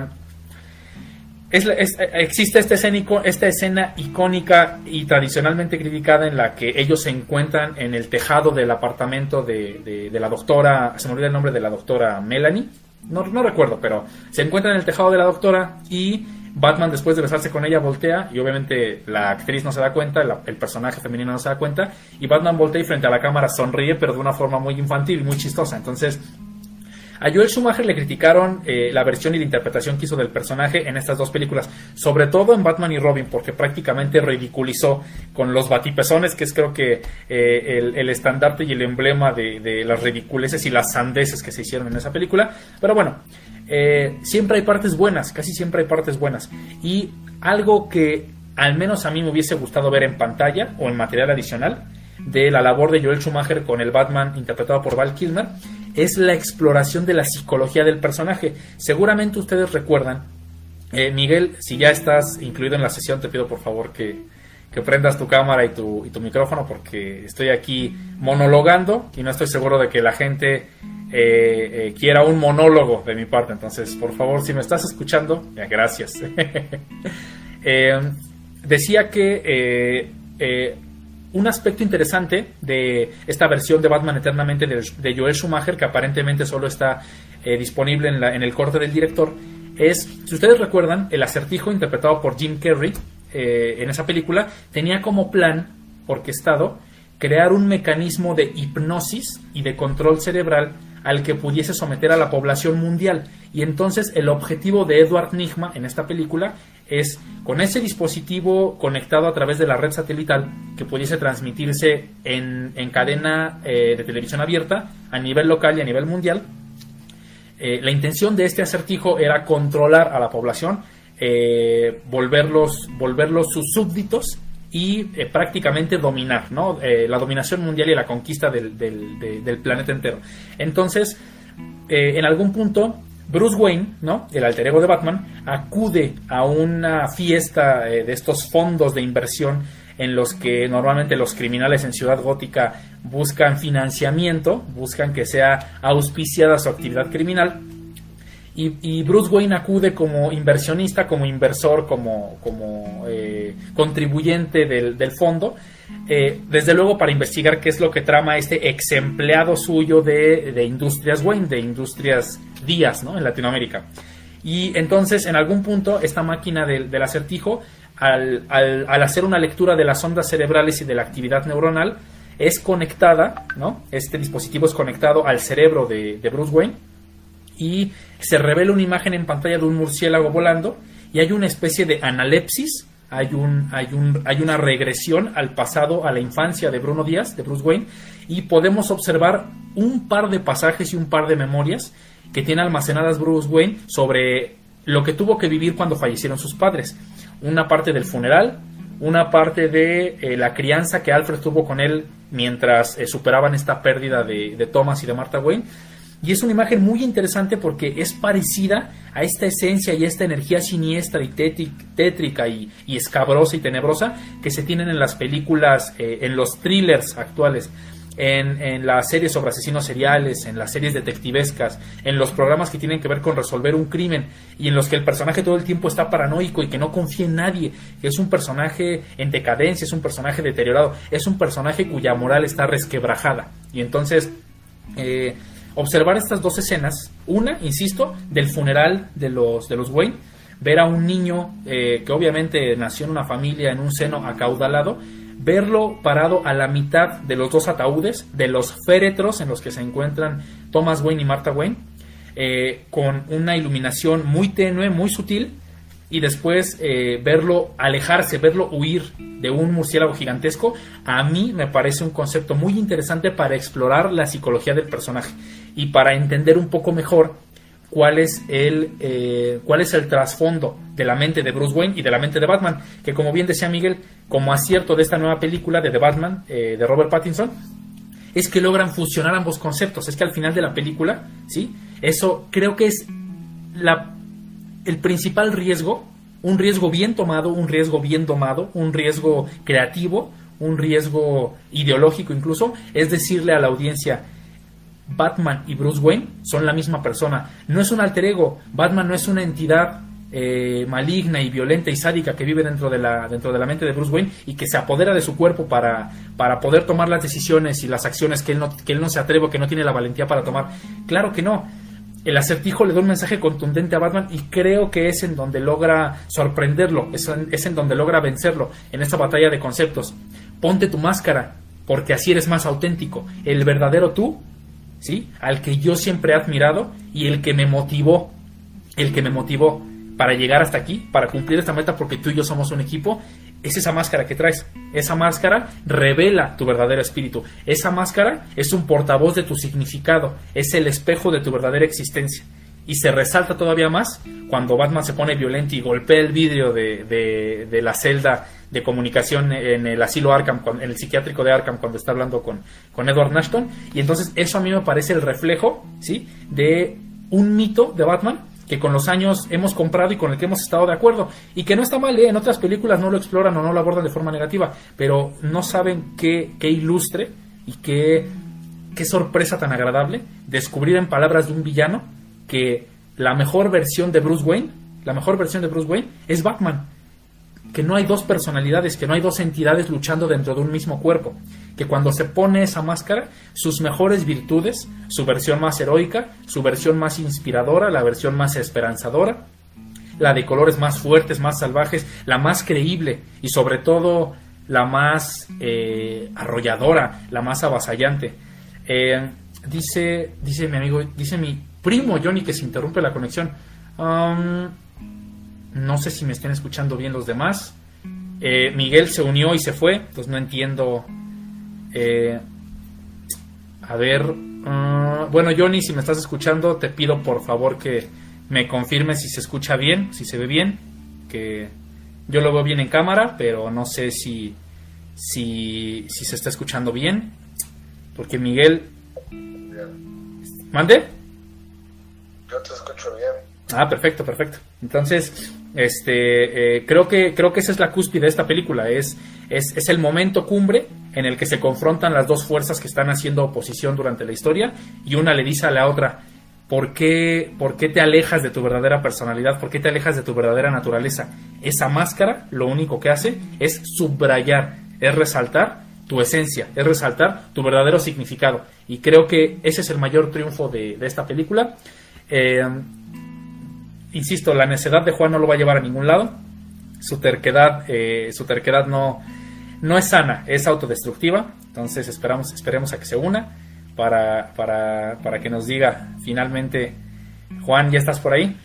existe este escénico, esta escena icónica y tradicionalmente criticada en la que ellos se encuentran en el tejado del apartamento de, de la doctora, se me olvida el nombre de la doctora Melanie, no, no recuerdo, pero se encuentran en el tejado de la doctora y Batman después de besarse con ella voltea y obviamente la actriz no se da cuenta, el personaje femenino no se da cuenta y Batman voltea y frente a la cámara sonríe pero de una forma muy infantil y muy chistosa. Entonces a Joel Schumacher le criticaron eh, la versión y la interpretación que hizo del personaje en estas dos películas, sobre todo en Batman y Robin, porque prácticamente ridiculizó con los batipezones, que es creo que eh, el, estandarte y el emblema de, de, las ridiculeces y las sandeces que se hicieron en esa película. Pero bueno, eh, siempre hay partes buenas, casi siempre hay partes buenas. Y algo que al menos a mí me hubiese gustado ver en pantalla o en material adicional de la labor de Joel Schumacher con el Batman interpretado por Val Kilmer es la exploración de la psicología del personaje. Seguramente ustedes recuerdan, eh, Miguel, si ya estás incluido en la sesión, te pido por favor que, que prendas tu cámara y tu, y tu micrófono porque estoy aquí monologando y no estoy seguro de que la gente eh, eh, quiera un monólogo de mi parte. Entonces, por favor, si me estás escuchando, gracias. Decía que un aspecto interesante de esta versión de Batman Eternamente de, Joel Schumacher, que aparentemente solo está disponible en, en, el corte del director, es, si ustedes recuerdan, el acertijo interpretado por Jim Carrey en esa película tenía como plan orquestado crear un mecanismo de hipnosis y de control cerebral al que pudiese someter a la población mundial. Y entonces el objetivo de Edward Nigma en esta película es, con ese dispositivo conectado a través de la red satelital, que pudiese transmitirse en, cadena eh, de televisión abierta a nivel local y a nivel mundial, eh, la intención de este acertijo era controlar a la población, eh, volverlos, volverlos sus súbditos y prácticamente dominar, ¿no? La dominación mundial y la conquista del, planeta entero. Entonces, en algún punto, Bruce Wayne, ¿no? El alter ego de Batman, acude a una fiesta de estos fondos de inversión en los que normalmente los criminales en Ciudad Gótica buscan financiamiento, buscan que sea auspiciada su actividad criminal y, Bruce Wayne acude como inversionista, como inversor, como, como eh, contribuyente del, fondo, eh, desde luego para investigar qué es lo que trama este ex empleado suyo de, Industrias Wayne, de Industrias Díaz, ¿no? En Latinoamérica. Y entonces, en algún punto, esta máquina del, acertijo, al, hacer una lectura de las ondas cerebrales y de la actividad neuronal, es conectada, ¿no? Este dispositivo es conectado al cerebro de, de Bruce Wayne y se revela una imagen en pantalla de un murciélago volando y hay una especie de analepsis, hay, un, hay, un, hay una regresión al pasado, a la infancia de Bruno Díaz, de Bruce Wayne, y podemos observar un par de pasajes y un par de memorias que tiene almacenadas Bruce Wayne sobre lo que tuvo que vivir cuando fallecieron sus padres. Una parte del funeral, una parte de eh, la crianza que Alfred tuvo con él mientras eh, superaban esta pérdida de, de Thomas y de Martha Wayne, Y es una imagen muy interesante porque es parecida a esta esencia y esta energía siniestra y tétrica y, escabrosa y tenebrosa que se tienen en las películas, eh, en los thrillers actuales en, las series sobre asesinos seriales, en las series detectivescas, en los programas que tienen que ver con resolver un crimen y en los que el personaje todo el tiempo está paranoico y que no confía en nadie, que es un personaje en decadencia, es un personaje deteriorado, es un personaje cuya moral está resquebrajada. Y entonces, eh, observar estas dos escenas, una, insisto, del funeral de los, de los Wayne, ver a un niño eh, que obviamente nació en una familia, en un seno acaudalado, verlo parado a la mitad de los dos ataúdes, de los féretros en los que se encuentran Thomas Wayne y Martha Wayne, eh, con una iluminación muy tenue, muy sutil, y después eh, verlo alejarse, verlo huir de un murciélago gigantesco, a mí me parece un concepto muy interesante para explorar la psicología del personaje y para entender un poco mejor cuál es el eh, cuál es el trasfondo de la mente de Bruce Wayne y de la mente de Batman que como bien decía Miguel como acierto de esta nueva película de The Batman eh, de Robert Pattinson es que logran fusionar ambos conceptos. Es que al final de la película sí eso creo que es la el principal riesgo un riesgo bien tomado un riesgo bien domado un riesgo creativo un riesgo ideológico incluso es decirle a la audiencia Batman y Bruce Wayne son la misma persona. No es un alter ego. Batman no es una entidad eh, maligna y violenta y sádica que vive dentro de, la, dentro de la mente de Bruce Wayne y que se apodera de su cuerpo para, para poder tomar las decisiones y las acciones que él, no, que él no se atreve, que no tiene la valentía para tomar. Claro que no. El acertijo le da un mensaje contundente a Batman y creo que es en donde logra sorprenderlo, es es en donde logra vencerlo en esta batalla de conceptos. Ponte tu máscara, porque así eres más auténtico. El verdadero tú ¿sí? Al que yo siempre he admirado y el que me motivó, el que me motivó para llegar hasta aquí, para cumplir esta meta, porque tú y yo somos un equipo, es esa máscara que traes. Esa máscara revela tu verdadero espíritu. Esa máscara es un portavoz de tu significado, es el espejo de tu verdadera existencia. Y se resalta todavía más cuando Batman se pone violento y golpea el vidrio de, de, de la celda de comunicación en el asilo Arkham, en el psiquiátrico de Arkham, cuando está hablando con, con Edward Nashton. Y entonces eso a mí me parece el reflejo, ¿sí? De un mito de Batman que con los años hemos comprado y con el que hemos estado de acuerdo. Y que no está mal, ¿eh? en otras películas no lo exploran o no lo abordan de forma negativa, pero no saben qué, qué ilustre y qué, qué sorpresa tan agradable descubrir en palabras de un villano que la mejor versión de Bruce Wayne, la mejor versión de Bruce Wayne es Batman que no hay dos personalidades, que no hay dos entidades luchando dentro de un mismo cuerpo, que cuando se pone esa máscara, sus mejores virtudes, su versión más heroica, su versión más inspiradora, la versión más esperanzadora, la de colores más fuertes, más salvajes, la más creíble y sobre todo la más eh, arrolladora, la más avasallante. Eh, dice, dice mi amigo, dice mi primo Johnny que se interrumpe la conexión. Um, no sé si me estén escuchando bien los demás. Eh, Miguel se unió y se fue, entonces no entiendo. Eh, a ver, ah, bueno Johnny, si me estás escuchando, te pido por favor que me confirmes si se escucha bien, si se ve bien, que yo lo veo bien en cámara, pero no sé si, si, si se está escuchando bien, porque Miguel... ¿Mande? Yo te escucho bien. Ah, perfecto, perfecto. Entonces, este, eh, creo que creo que esa es la cúspide de esta película. Es, es, el momento cumbre en el que se confrontan las dos fuerzas que están haciendo oposición durante la historia y una le dice a la otra, ¿por qué, ¿por qué te alejas de tu verdadera personalidad? ¿Por qué te alejas de tu verdadera naturaleza? Esa máscara lo único que hace es subrayar, es resaltar tu esencia, es resaltar tu verdadero significado. Y creo que ese es el mayor triunfo de, de esta película. Eh, insisto, la necedad de Juan no lo va a llevar a ningún lado. Su terquedad, eh, su terquedad no, no es sana, es autodestructiva. Entonces esperamos, esperemos a que se una para, para, para que nos diga finalmente, Juan, ¿ya estás por ahí?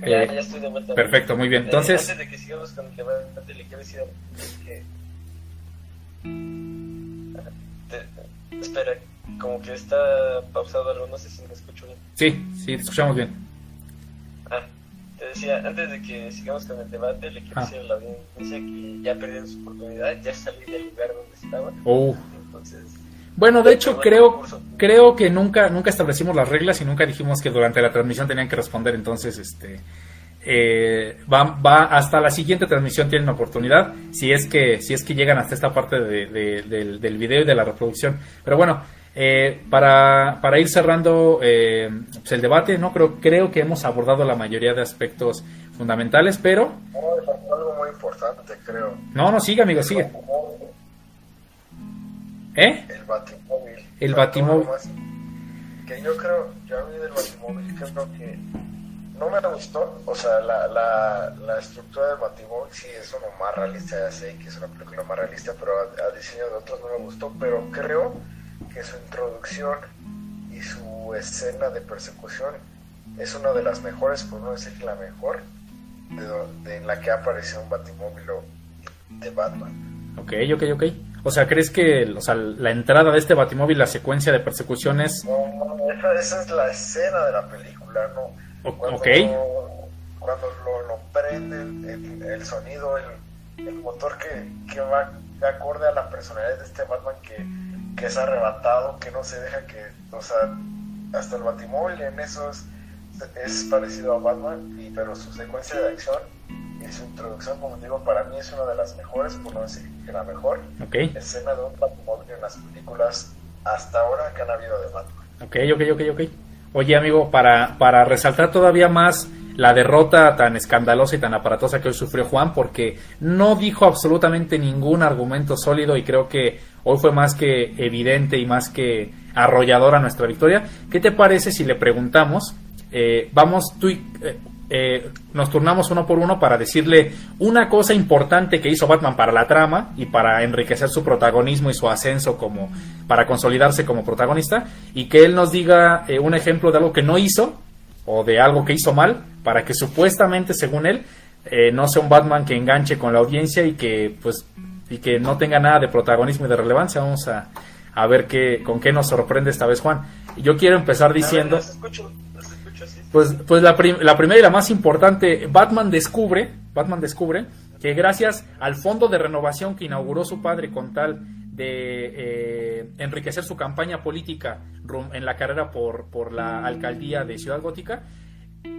Ya, ya estoy de vuelta. Perfecto, muy bien. Entonces, antes de que sigamos con el debate, le quiero decir que... Espera, como que está pausado algo, no sé si me escucho bien. Sí, sí, te escuchamos bien. Ah, te decía, antes de que sigamos con el debate, le quiero Ah. decir a la audiencia que ya perdieron su oportunidad, ya salí del lugar donde estaba. Oh. Entonces, Bueno, de hecho creo creo que nunca nunca establecimos las reglas y nunca dijimos que durante la transmisión tenían que responder, entonces este eh, va, va hasta la siguiente transmisión tienen oportunidad si es que si es que llegan hasta esta parte de- de- del, del video y de la reproducción. Pero bueno, eh, para, para ir cerrando eh, pues el debate, no creo creo que hemos abordado la mayoría de aspectos fundamentales, pero No, me faltó algo muy importante, creo. no, no sigue, amigo, sigue. ¿Eh? El batimóvil. El Faltó Batimóvil. Que yo creo, yo a mí del batimóvil creo que no me gustó, o sea, la, la, la estructura del batimóvil sí es uno más realista, ya sé que es una película más realista, pero a, a diseño de otros no me gustó, pero creo que su introducción y su escena de persecución es una de las mejores, por no decir la mejor, de, de en la que ha aparecido un batimóvil de Batman. Ok, ok, ok. O sea, ¿crees que o sea, la entrada de este batimóvil, la secuencia de persecuciones... No, no, esa, esa es la escena de la película, ¿no? O- Cuando, ok. Cuando lo, lo prenden, el, el sonido, el, el motor que, que va de acorde a la personalidad de este Batman que, que es arrebatado, que no se deja que, o sea, hasta el batimóvil en eso es, es parecido a Batman, y, pero su secuencia de acción y su introducción, como digo, para mí es una de las mejores, por no decir que la mejor Ok, escena de un batimóvil en las películas hasta ahora que han habido de Batman. ok, ok, ok, ok. Oye, amigo, para, para resaltar todavía más la derrota tan escandalosa y tan aparatosa que hoy sufrió Juan, porque no dijo absolutamente ningún argumento sólido y creo que hoy fue más que evidente y más que arrolladora nuestra victoria. ¿Qué te parece si le preguntamos? eh, vamos, tú eh, eh, nos turnamos uno por uno para decirle una cosa importante que hizo Batman para la trama y para enriquecer su protagonismo y su ascenso como para consolidarse como protagonista y que él nos diga eh, un ejemplo de algo que no hizo o de algo que hizo mal para que supuestamente según él eh, no sea un Batman que enganche con la audiencia y que pues y que no tenga nada de protagonismo y de relevancia vamos a, a ver qué con qué nos sorprende esta vez Juan yo quiero empezar diciendo ver, los escucho, los escucho, sí. pues, pues la, prim- la primera y la más importante, Batman descubre, Batman descubre que gracias al fondo de renovación que inauguró su padre con tal de eh, enriquecer su campaña política en la carrera por, por la alcaldía de Ciudad Gótica,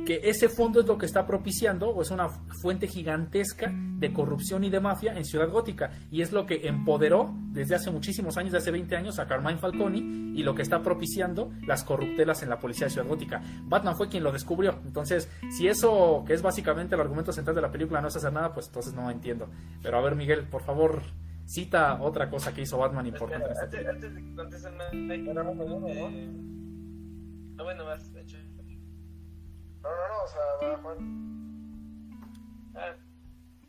que ese fondo es lo que está propiciando, o es una fuente gigantesca de corrupción y de mafia en Ciudad Gótica, y es lo que empoderó desde hace muchísimos años, desde hace 20 años, a Carmine Falconi, y lo que está propiciando las corruptelas en la policía de Ciudad Gótica. Batman fue quien lo descubrió, entonces, si eso, que es básicamente el argumento central de la película, no es hacer nada, pues entonces no entiendo. Pero a ver, Miguel, por favor, cita otra cosa que hizo Batman importante en Espera, esta antes, película. antes de que bueno, ¿no? eh, no, bueno, vas, de hecho. No, no, no, o sea, va, Juan. Ah,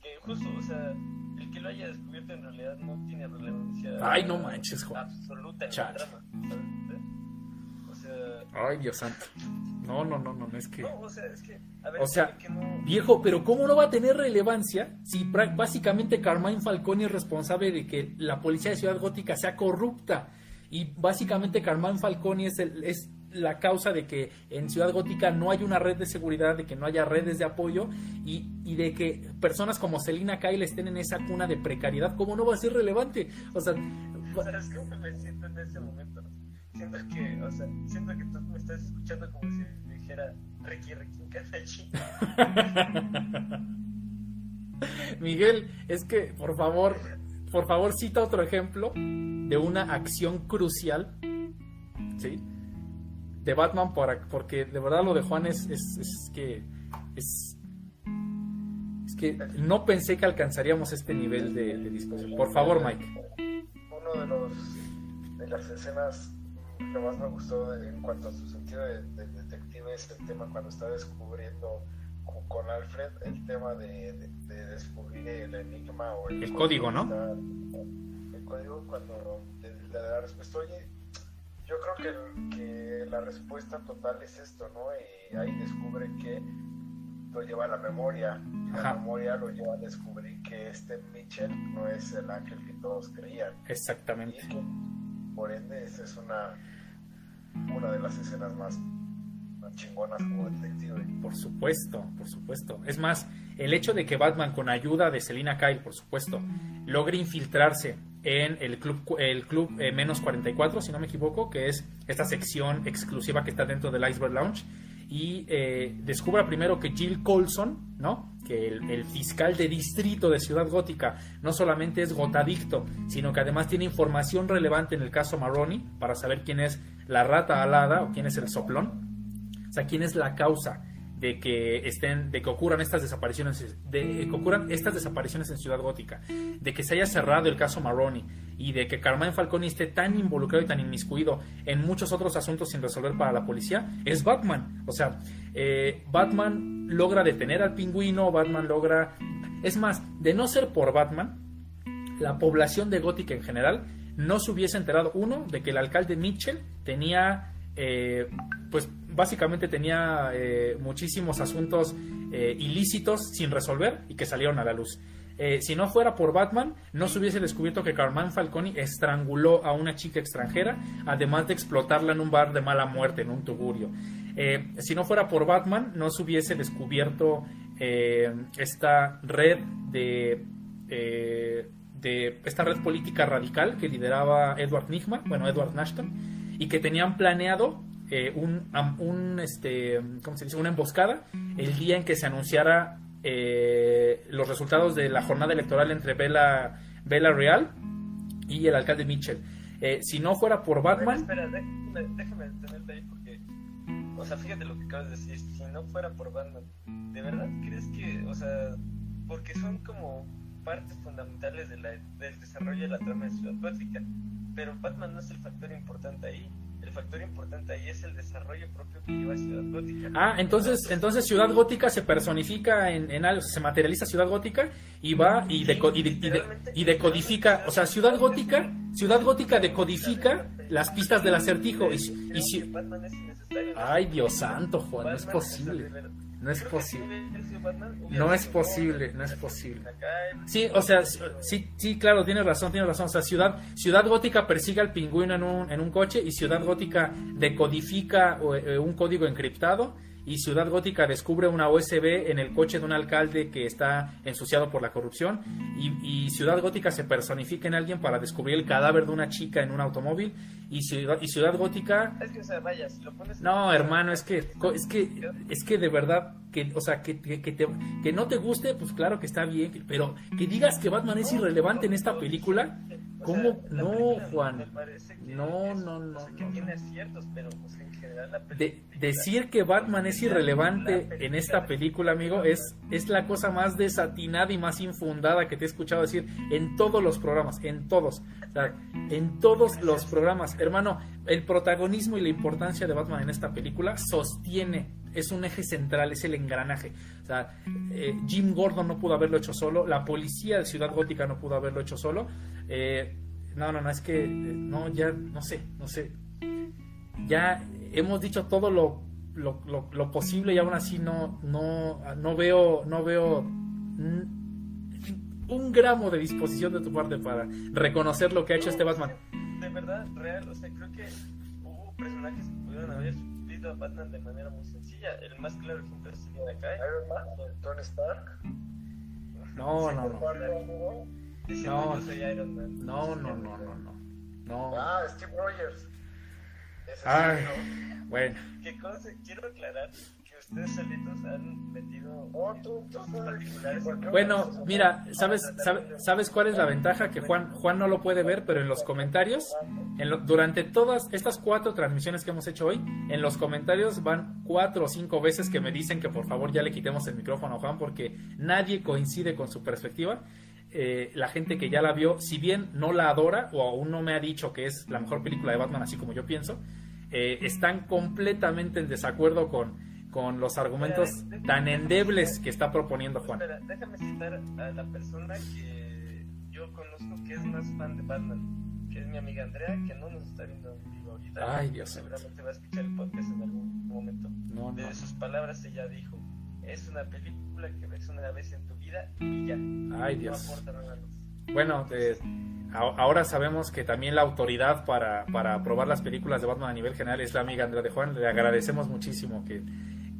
que justo, o sea, el que lo haya descubierto en realidad no tiene relevancia. Ay, no manches, Juan. Absoluta en Chale. la trama, ¿sabes? O sea, Ay, Dios santo. No, no, no, no, no es que... no, o sea, es que, a ver, O sea, que no. Viejo, pero ¿cómo no va a tener relevancia si básicamente Carmine Falcone es responsable de que la policía de Ciudad Gótica sea corrupta? Y básicamente Carmine Falcone es, el- es la causa de que en Ciudad Gótica no hay una red de seguridad, de que no haya redes de apoyo y, y de que personas como Selina Kyle estén en esa cuna de precariedad. ¿Cómo no va a ser relevante? O sea, ¿Sabes cómo me siento en ese momento? Siento que, o sea, siento que tú me estás escuchando como si dijera Ricky Ricky. Miguel, es que por favor, por favor cita otro ejemplo de una acción crucial, ¿sí? De Batman para, porque de verdad lo de Juan es, es, es que es, es que no pensé que alcanzaríamos este nivel de, de discusión. Por favor, Mike. Uno de los de las escenas que más me gustó en cuanto a su sentido de, de detective es el tema cuando está descubriendo con, con Alfred el tema de, de- de descubrir el enigma o el, El código, ¿no? está- el código cuando le, le da la respuesta, oye, yo creo que, que la respuesta total es esto, ¿no? Y ahí descubre que lo lleva a la memoria y la Ajá. memoria lo lleva a descubrir que este Mitchell no es el ángel que todos creían y Exactamente. que por ende esa es una una de las escenas más, más chingonas como detective Por supuesto, por supuesto. Es más, el hecho de que Batman, con ayuda de Selina Kyle, por supuesto, logre infiltrarse en el club, el club eh, menos 44, si no me equivoco, que es esta sección exclusiva que está dentro del Iceberg Lounge. Y eh, descubra primero que Jill Colson, ¿no? que el, el, fiscal de distrito de Ciudad Gótica no solamente es gotadicto, sino que además tiene información relevante en el caso Maroni para saber quién es la rata alada o quién es el soplón. O sea, quién es la causa de que estén, de que ocurran estas desapariciones, de que ocurran estas desapariciones en Ciudad Gótica, de que se haya cerrado el caso Maroni y de que Carmine Falconi esté tan involucrado y tan inmiscuido en muchos otros asuntos sin resolver para la policía, es Batman. O sea, eh, Batman logra detener al pingüino, Batman logra... Es más, de no ser por Batman, la población de Gótica en general no se hubiese enterado, uno, de que el alcalde Mitchell tenía, eh, pues básicamente tenía eh, muchísimos asuntos eh, ilícitos sin resolver y que salieron a la luz. Eh, si no fuera por Batman, no se hubiese descubierto que Carmine Falconi estranguló a una chica extranjera, además de explotarla en un bar de mala muerte, en un tugurio. si no fuera por Batman, no se hubiese descubierto esta red de, de esta red política radical que lideraba Edward Nigma, bueno, Edward Nashton, y que tenían planeado eh, un, un, este, ¿cómo se dice? una emboscada el día en que se anunciara eh, los resultados de la jornada electoral entre Bella, Bella Real y el alcalde Mitchell. Eh, si no fuera por Batman... espera, déjame, déjame detenerte ahí porque, o sea, fíjate lo que acabas de decir, si no fuera por Batman, ¿de verdad crees que, o sea, porque son como partes fundamentales de la, del desarrollo de la trama de Ciudad Gótica, pero Batman no es el factor importante ahí factor importante ahí es el desarrollo propio que lleva Ciudad Gótica. Ah, entonces, entonces Ciudad Gótica se personifica en, en algo, se materializa Ciudad Gótica y va y, y, decodifica, o sea, Ciudad Gótica, Ciudad Gótica decodifica las pistas del acertijo y, y, Ay, Dios santo, Juan, no es posible. No es posible. No es posible, no es posible. Sí, o sea, sí, sí, claro, tiene razón, tiene razón. O sea, Ciudad, Ciudad Gótica persigue al pingüino en un, en un coche y Ciudad Gótica decodifica eh, un código encriptado y Ciudad Gótica descubre una USB en el coche de un alcalde que está ensuciado por la corrupción y, Ciudad Gótica se personifica en alguien para descubrir el cadáver de una chica en un automóvil y Ciudad, y Ciudad Gótica es que, o sea, vaya, si lo pones no hermano es que es que es que de verdad que o sea que, que, te, que no te guste pues claro que está bien pero que digas que Batman es irrelevante en esta película ¿Cómo? no, Juan. No, no, no. De, decir que Batman es irrelevante en esta película, amigo, es, es la cosa más desatinada y más infundada que te he escuchado decir en todos los programas, en todos. O sea, en todos los programas. Hermano, el protagonismo y la importancia de Batman en esta película sostiene es un eje central, es el engranaje. O sea, eh, Jim Gordon no pudo haberlo hecho solo, la policía de Ciudad Gótica no pudo haberlo hecho solo. Eh, no, no, no, es que, eh, no, ya, no sé, no sé. Ya hemos dicho todo lo, lo, posible y aún así no, no, no veo, no veo un gramo de disposición de tu parte para reconocer lo que ha hecho este Batman. De verdad, real, o sea, creo que hubo personajes que pudieron haber suplido a Batman de manera muy sencilla. El más claro ejemplo es el de acá. Iron Man, Tony Stark. No, no, no. No, no, no, no, no, no. Ah, Steve Rogers. Ay, bueno. ¿Qué cosa? Quiero aclarar ustedes solitos han metido Bueno, mira, ¿sabes, sabes, cuál es la ventaja? Que Juan, Juan no lo puede ver, pero en los comentarios, en durante todas estas cuatro transmisiones que hemos hecho hoy, en los comentarios van cuatro o cinco veces que me dicen que por favor ya le quitemos el micrófono a Juan porque nadie coincide con su perspectiva. Eh, la gente que ya la vio, si bien no la adora o aún no me ha dicho que es la mejor película de Batman, así como yo pienso, eh, están completamente en desacuerdo con, con los argumentos tan endebles que está proponiendo Juan. déjame citar a la persona que yo conozco que es más fan de Batman, que es mi amiga Andrea, que no nos está viendo en vivo ahorita. Ay, Dios Seguramente va a escuchar el podcast en algún momento. No, de sus palabras ella dijo, es una película que ves una vez en tu y ya. Ay, Dios. bueno, ahora sabemos que también la autoridad para, para aprobar las películas de Batman a nivel general es la amiga Andrea de Juan. Le agradecemos muchísimo que,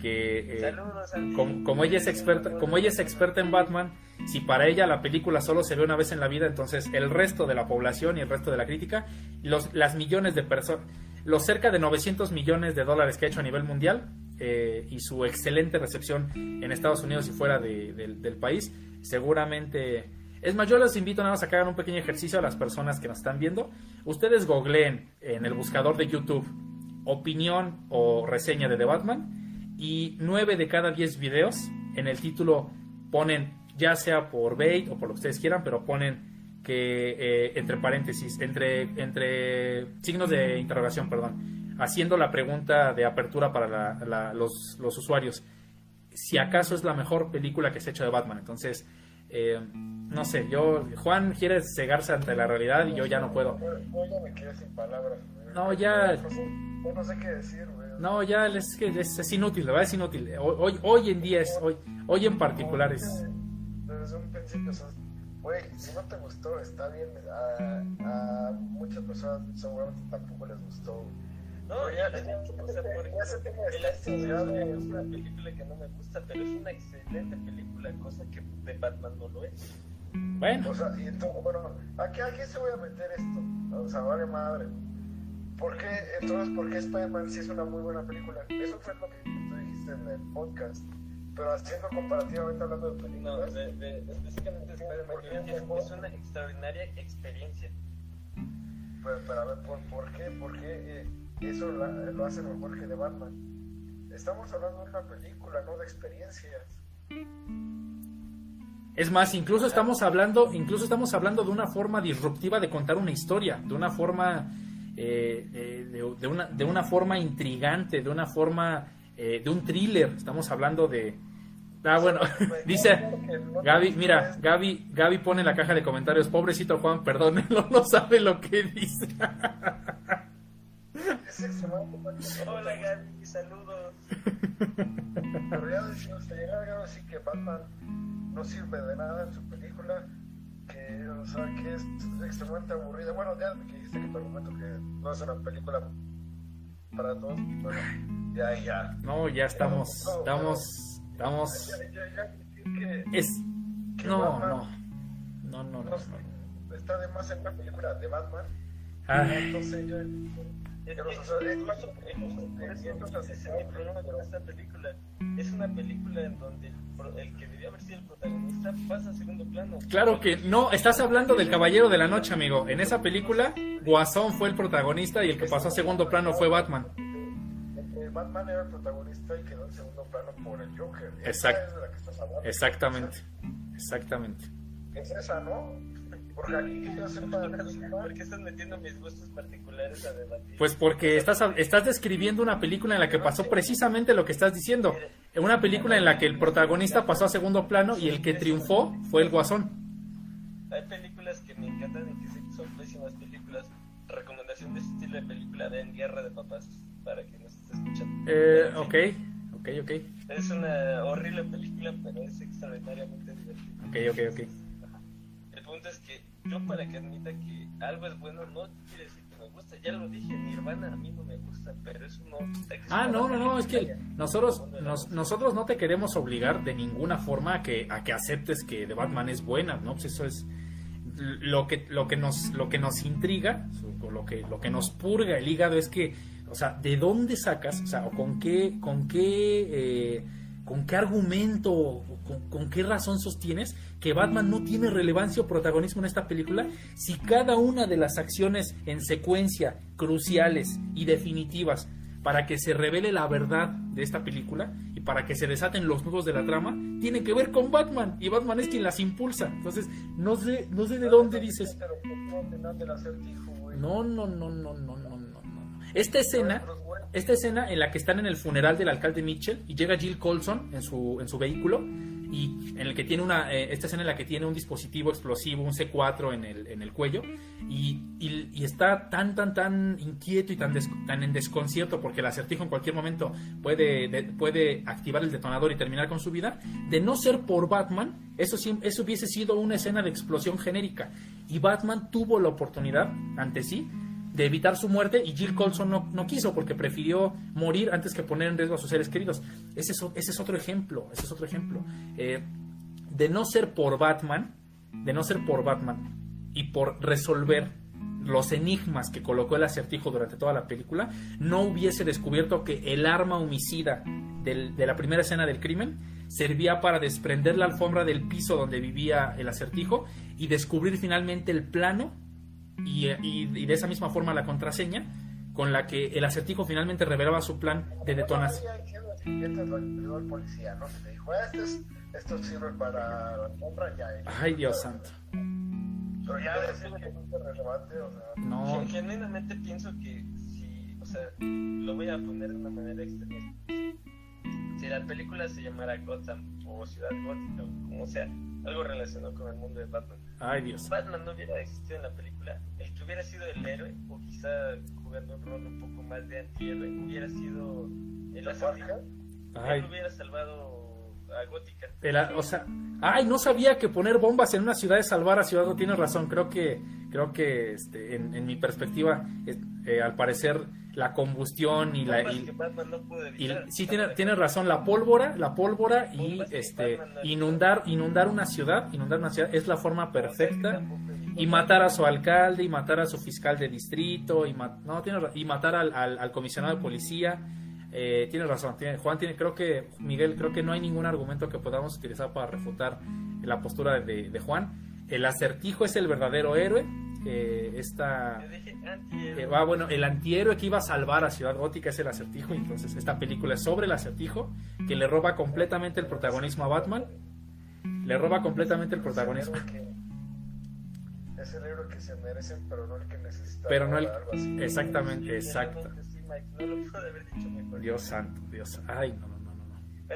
que eh, Saludos, como, como ella es experta, como ella es experta en Batman, si para ella la película solo se ve una vez en la vida, entonces el resto de la población y el resto de la crítica, los, las millones de personas, los cerca de 900 millones de dólares que ha hecho a nivel mundial eh, y su excelente recepción en Estados Unidos y fuera de- del- del país, seguramente... Es más, yo les invito nada más a que hagan un pequeño ejercicio a las personas que nos están viendo. Ustedes googleen en el buscador de YouTube opinión o reseña de The Batman y 9 de cada 10 videos en el título ponen, ya sea por bait o por lo que ustedes quieran, pero ponen que eh, entre paréntesis, entre, entre signos de interrogación, perdón, haciendo la pregunta de apertura para la- la- los, los usuarios, si acaso es la mejor película que se ha hecho de Batman. Entonces, eh, no sé, yo, Juan quiere cegarse ante la realidad y yo ya no puedo. Yo, yo ya me quedé sin palabras, güey. No, ya- no sé qué decir, güey. No, ya es que es, es inútil, la verdad es inútil. Hoy, hoy, en día es, hoy, hoy en particular es... Desde un principio, o sea, güey, si no te gustó, está bien. A, a muchas personas seguramente tampoco les gustó. No, ya, ya- ya, el de- es una película que no me gusta, pero es una excelente película, cosa que de Batman no lo es. Bueno, O sea, y entonces, bueno, ¿a qué, ¿a qué se voy a meter esto? O sea, vale madre. ¿Por qué, entonces, por qué Spider-Man sí es una muy buena película? Eso fue lo que tú dijiste en el podcast. Pero haciendo comparativamente hablando de No, películas, de, de, específicamente Spider-Man es, es una extraordinaria experiencia. pero a ver, ¿por, por qué, por qué eh, eso la- lo hace mejor que de Batman? Estamos hablando de una película, no de experiencias. es más, incluso estamos hablando, incluso estamos hablando de una forma disruptiva de contar una historia, de una forma, eh, eh, de, de una, de una forma intrigante, de una forma, eh, de un thriller. Estamos hablando de, ah bueno, dice Gaby, mira, Gaby, Gaby pone en la caja de comentarios, pobrecito Juan, perdónenlo, no sabe lo que dice. Hola Gaby, saludos. Pero ya así que Batman no sirve de nada en su película, o sea, que es extremadamente aburrida. Bueno, ya que dijiste que tu argumento que no es una película para todos, bueno, ya, ya. No, ya estamos, estamos, estamos, Ya, ya, ya decir que, es, que no, Batman no, no, no, no. no está de más en una película de Batman. Ay. Entonces yo... Es Pero, que o sea, es incluso- más- incluso por eso, ese es mi problema con esta película. Es una película en donde el, pro- el que debía haber sido el protagonista pasa a segundo plano. Claro que no, estás hablando del Caballero de la Noche, amigo. En esa película, Guasón fue el protagonista y el que pasó a segundo plano fue Batman. Eh, Batman era el protagonista y quedó en segundo plano por el Joker. Esa Exacto. es de la que estás hablando. Exactamente, exactamente. Es esa, ¿no? Porque ¿Por qué estás metiendo mis gustos particulares a debatir? Pues porque estás, estás describiendo una película en la que pasó precisamente lo que estás diciendo. Una película en la que el protagonista pasó a segundo plano y el que triunfó fue el Guasón. Hay películas que me encantan y que son pésimas películas. Recomendación de ese estilo de película de Guerra de Papás para quien nos esté escuchando. Eh, ok, ok, ok, Es una horrible película, pero es extraordinariamente divertida. ok, ok, ok. Punto es que yo para que admita que algo es bueno no quiere decir que me gusta. Ya lo dije, Nirvana a mí no me gusta, pero eso no quita que Ah, no, no, no, es que nosotros, nos- nosotros no te queremos obligar de ninguna forma a que, a que aceptes que The Batman es buena, ¿no? Pues eso es lo que, lo que nos, lo que nos intriga, o lo que, lo que nos purga el hígado es que, o sea, ¿de dónde sacas? O sea, o con qué, con qué, eh, con qué argumento, o con, con qué razón sostienes que Batman no tiene relevancia o protagonismo en esta película si cada una de las acciones en secuencia cruciales y definitivas para que se revele la verdad de esta película y para que se desaten los nudos de la trama, tienen que ver con Batman y Batman es quien las impulsa. Entonces, no sé, no sé de dónde dices. No, no, no, no, no, no. Esta escena, esta escena en la que están en el funeral del alcalde Mitchell y llega Jill Colson en su, en su vehículo y en el que tiene una, eh, esta escena en la que tiene un dispositivo explosivo, un C4 en el, en el cuello y, y- y está tan, tan, tan inquieto y tan, des- tan en desconcierto porque el acertijo en cualquier momento puede, de- puede activar el detonador y terminar con su vida, de no ser por Batman, eso, eso hubiese sido una escena de explosión genérica. Y Batman tuvo la oportunidad ante sí de evitar su muerte y Jill Colson no, no, quiso porque prefirió morir antes que poner en riesgo a sus seres queridos. Ese es, otro ejemplo, ese es otro ejemplo. Eh, de no ser por Batman, de no ser por Batman y por resolver los enigmas que colocó el acertijo durante toda la película, no hubiese descubierto que el arma homicida del, de la primera escena del crimen servía para desprender la alfombra del piso donde vivía el acertijo y descubrir finalmente el plano y, y, de esa misma forma la contraseña con la que el acertijo finalmente revelaba su plan de detonación. Alfombra ya. Ay, Dios santo. Pero ya es relevante, o sea. No. Genuinamente pienso que si, o sea, lo voy a poner de una manera extremista. Si la película se llamara Gotham o Ciudad Gótica o como sea, algo relacionado con el mundo de Batman. Ay, Dios. Batman no hubiera existido en la película. El que hubiera sido el héroe, o quizá jugando un rol un poco más de antihéroe, hubiera sido el acertijo. Él hubiera salvado a Gótica. o sea, ay, no sabía que poner bombas en una ciudad es salvar a Ciudad Gótica. Tienes razón, creo que, creo que este, en, en mi perspectiva, eh, al parecer la combustión y la y, sí tiene, tiene razón la pólvora la pólvora y este inundar inundar una ciudad inundar una ciudad es la forma perfecta y matar a su alcalde y matar a su fiscal de distrito y no tiene y matar al, al, comisionado de policía eh, tiene razón tiene, Juan tiene creo que Miguel creo que no hay ningún argumento que podamos utilizar para refutar la postura de, de Juan. El acertijo es el verdadero héroe eh, esta eh, va bueno el antihéroe que iba a salvar a Ciudad Gótica es el acertijo entonces esta película es sobre el acertijo que le roba completamente el protagonismo a Batman. Le roba completamente el protagonismo. es el héroe que se merece pero no el que necesita pero no el exactamente exacto Dios santo Dios ay no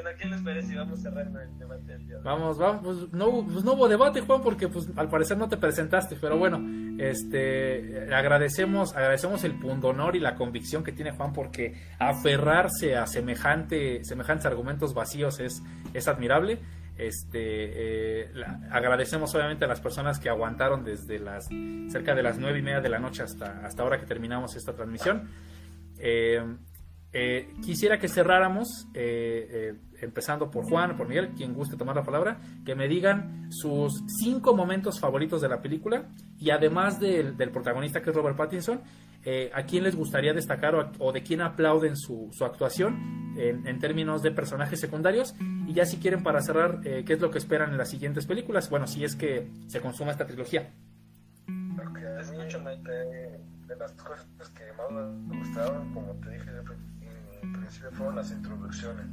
bueno, ¿qué les parece? Vamos cerrando el debate del día. Vamos, vamos, pues no, pues no hubo debate, Juan, porque pues al parecer no te presentaste, pero bueno, este agradecemos, agradecemos el pundonor y la convicción que tiene Juan porque aferrarse a semejante, semejantes argumentos vacíos es, es admirable. Este eh, agradecemos obviamente a las personas que aguantaron desde las cerca de las nueve y media de la noche hasta, hasta ahora que terminamos esta transmisión. Eh, eh, quisiera que cerráramos, eh, eh, empezando por Juan, por Miguel, quien guste tomar la palabra, que me digan sus cinco momentos favoritos de la película y además del, protagonista que es Robert Pattinson, a quién les gustaría destacar o, de quién aplauden su, actuación en, términos de personajes secundarios y ya si quieren para cerrar, qué es lo que esperan en las siguientes películas, bueno, si es que se consuma esta trilogía. De las cosas que más me gustaron, como te dije, principio fueron las introducciones.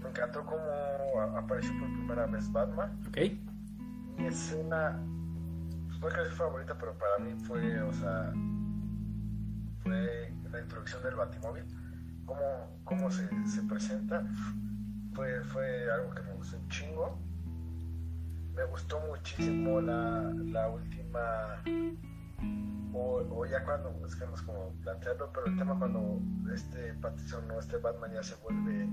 Me encantó cómo apareció por primera vez Batman. Okay. Mi escena, pues no es favorita, pero para mí fue, o sea, fue la introducción del Batimóvil. Cómo, cómo se, se presenta. Fue, fue algo que me gustó un chingo. Me gustó muchísimo la, la última o, ya cuando, es que no es como plantearlo, pero el tema cuando este Pattinson o este Batman ya se vuelve,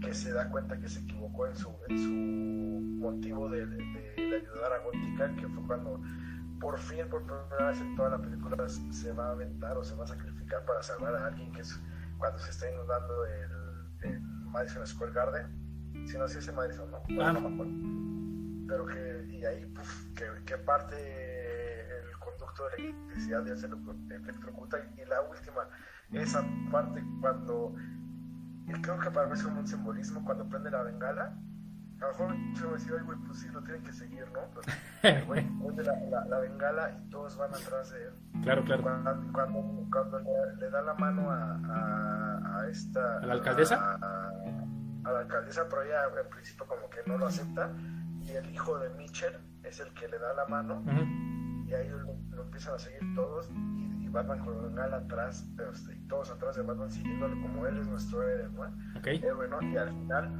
que se da cuenta que se equivocó en su, en su motivo de, de, ayudar a Gótica, que fue cuando por fin, por primera vez en toda la película, se va a aventar o se va a sacrificar para salvar a alguien, que es cuando se está inundando el, el Madison Square Garden. Si no, si es Madison, ¿no? Ah, no me acuerdo. Pero que, y ahí, puf, que, que parte de electricidad ya se electrocuta. Y la última, esa parte cuando, y creo que para mí es como un simbolismo, cuando prende la bengala, a lo mejor se va a decir, ay, güey, pues sí, lo tienen que seguir, ¿no? Pero, güey, prende la, la, bengala y todos van atrás de él. Claro, claro. Cuando, cuando, cuando le, da la mano a, a, a esta... ¿A la alcaldesa? A, la alcaldesa, pero ella en principio como que no lo acepta. Y el hijo de Mitchell es el que le da la mano. Y ahí lo empiezan a seguir todos y, Batman colonial atrás, este, y todos atrás de Batman siguiéndolo como él es nuestro héroe, ¿no? Okay. Y al final,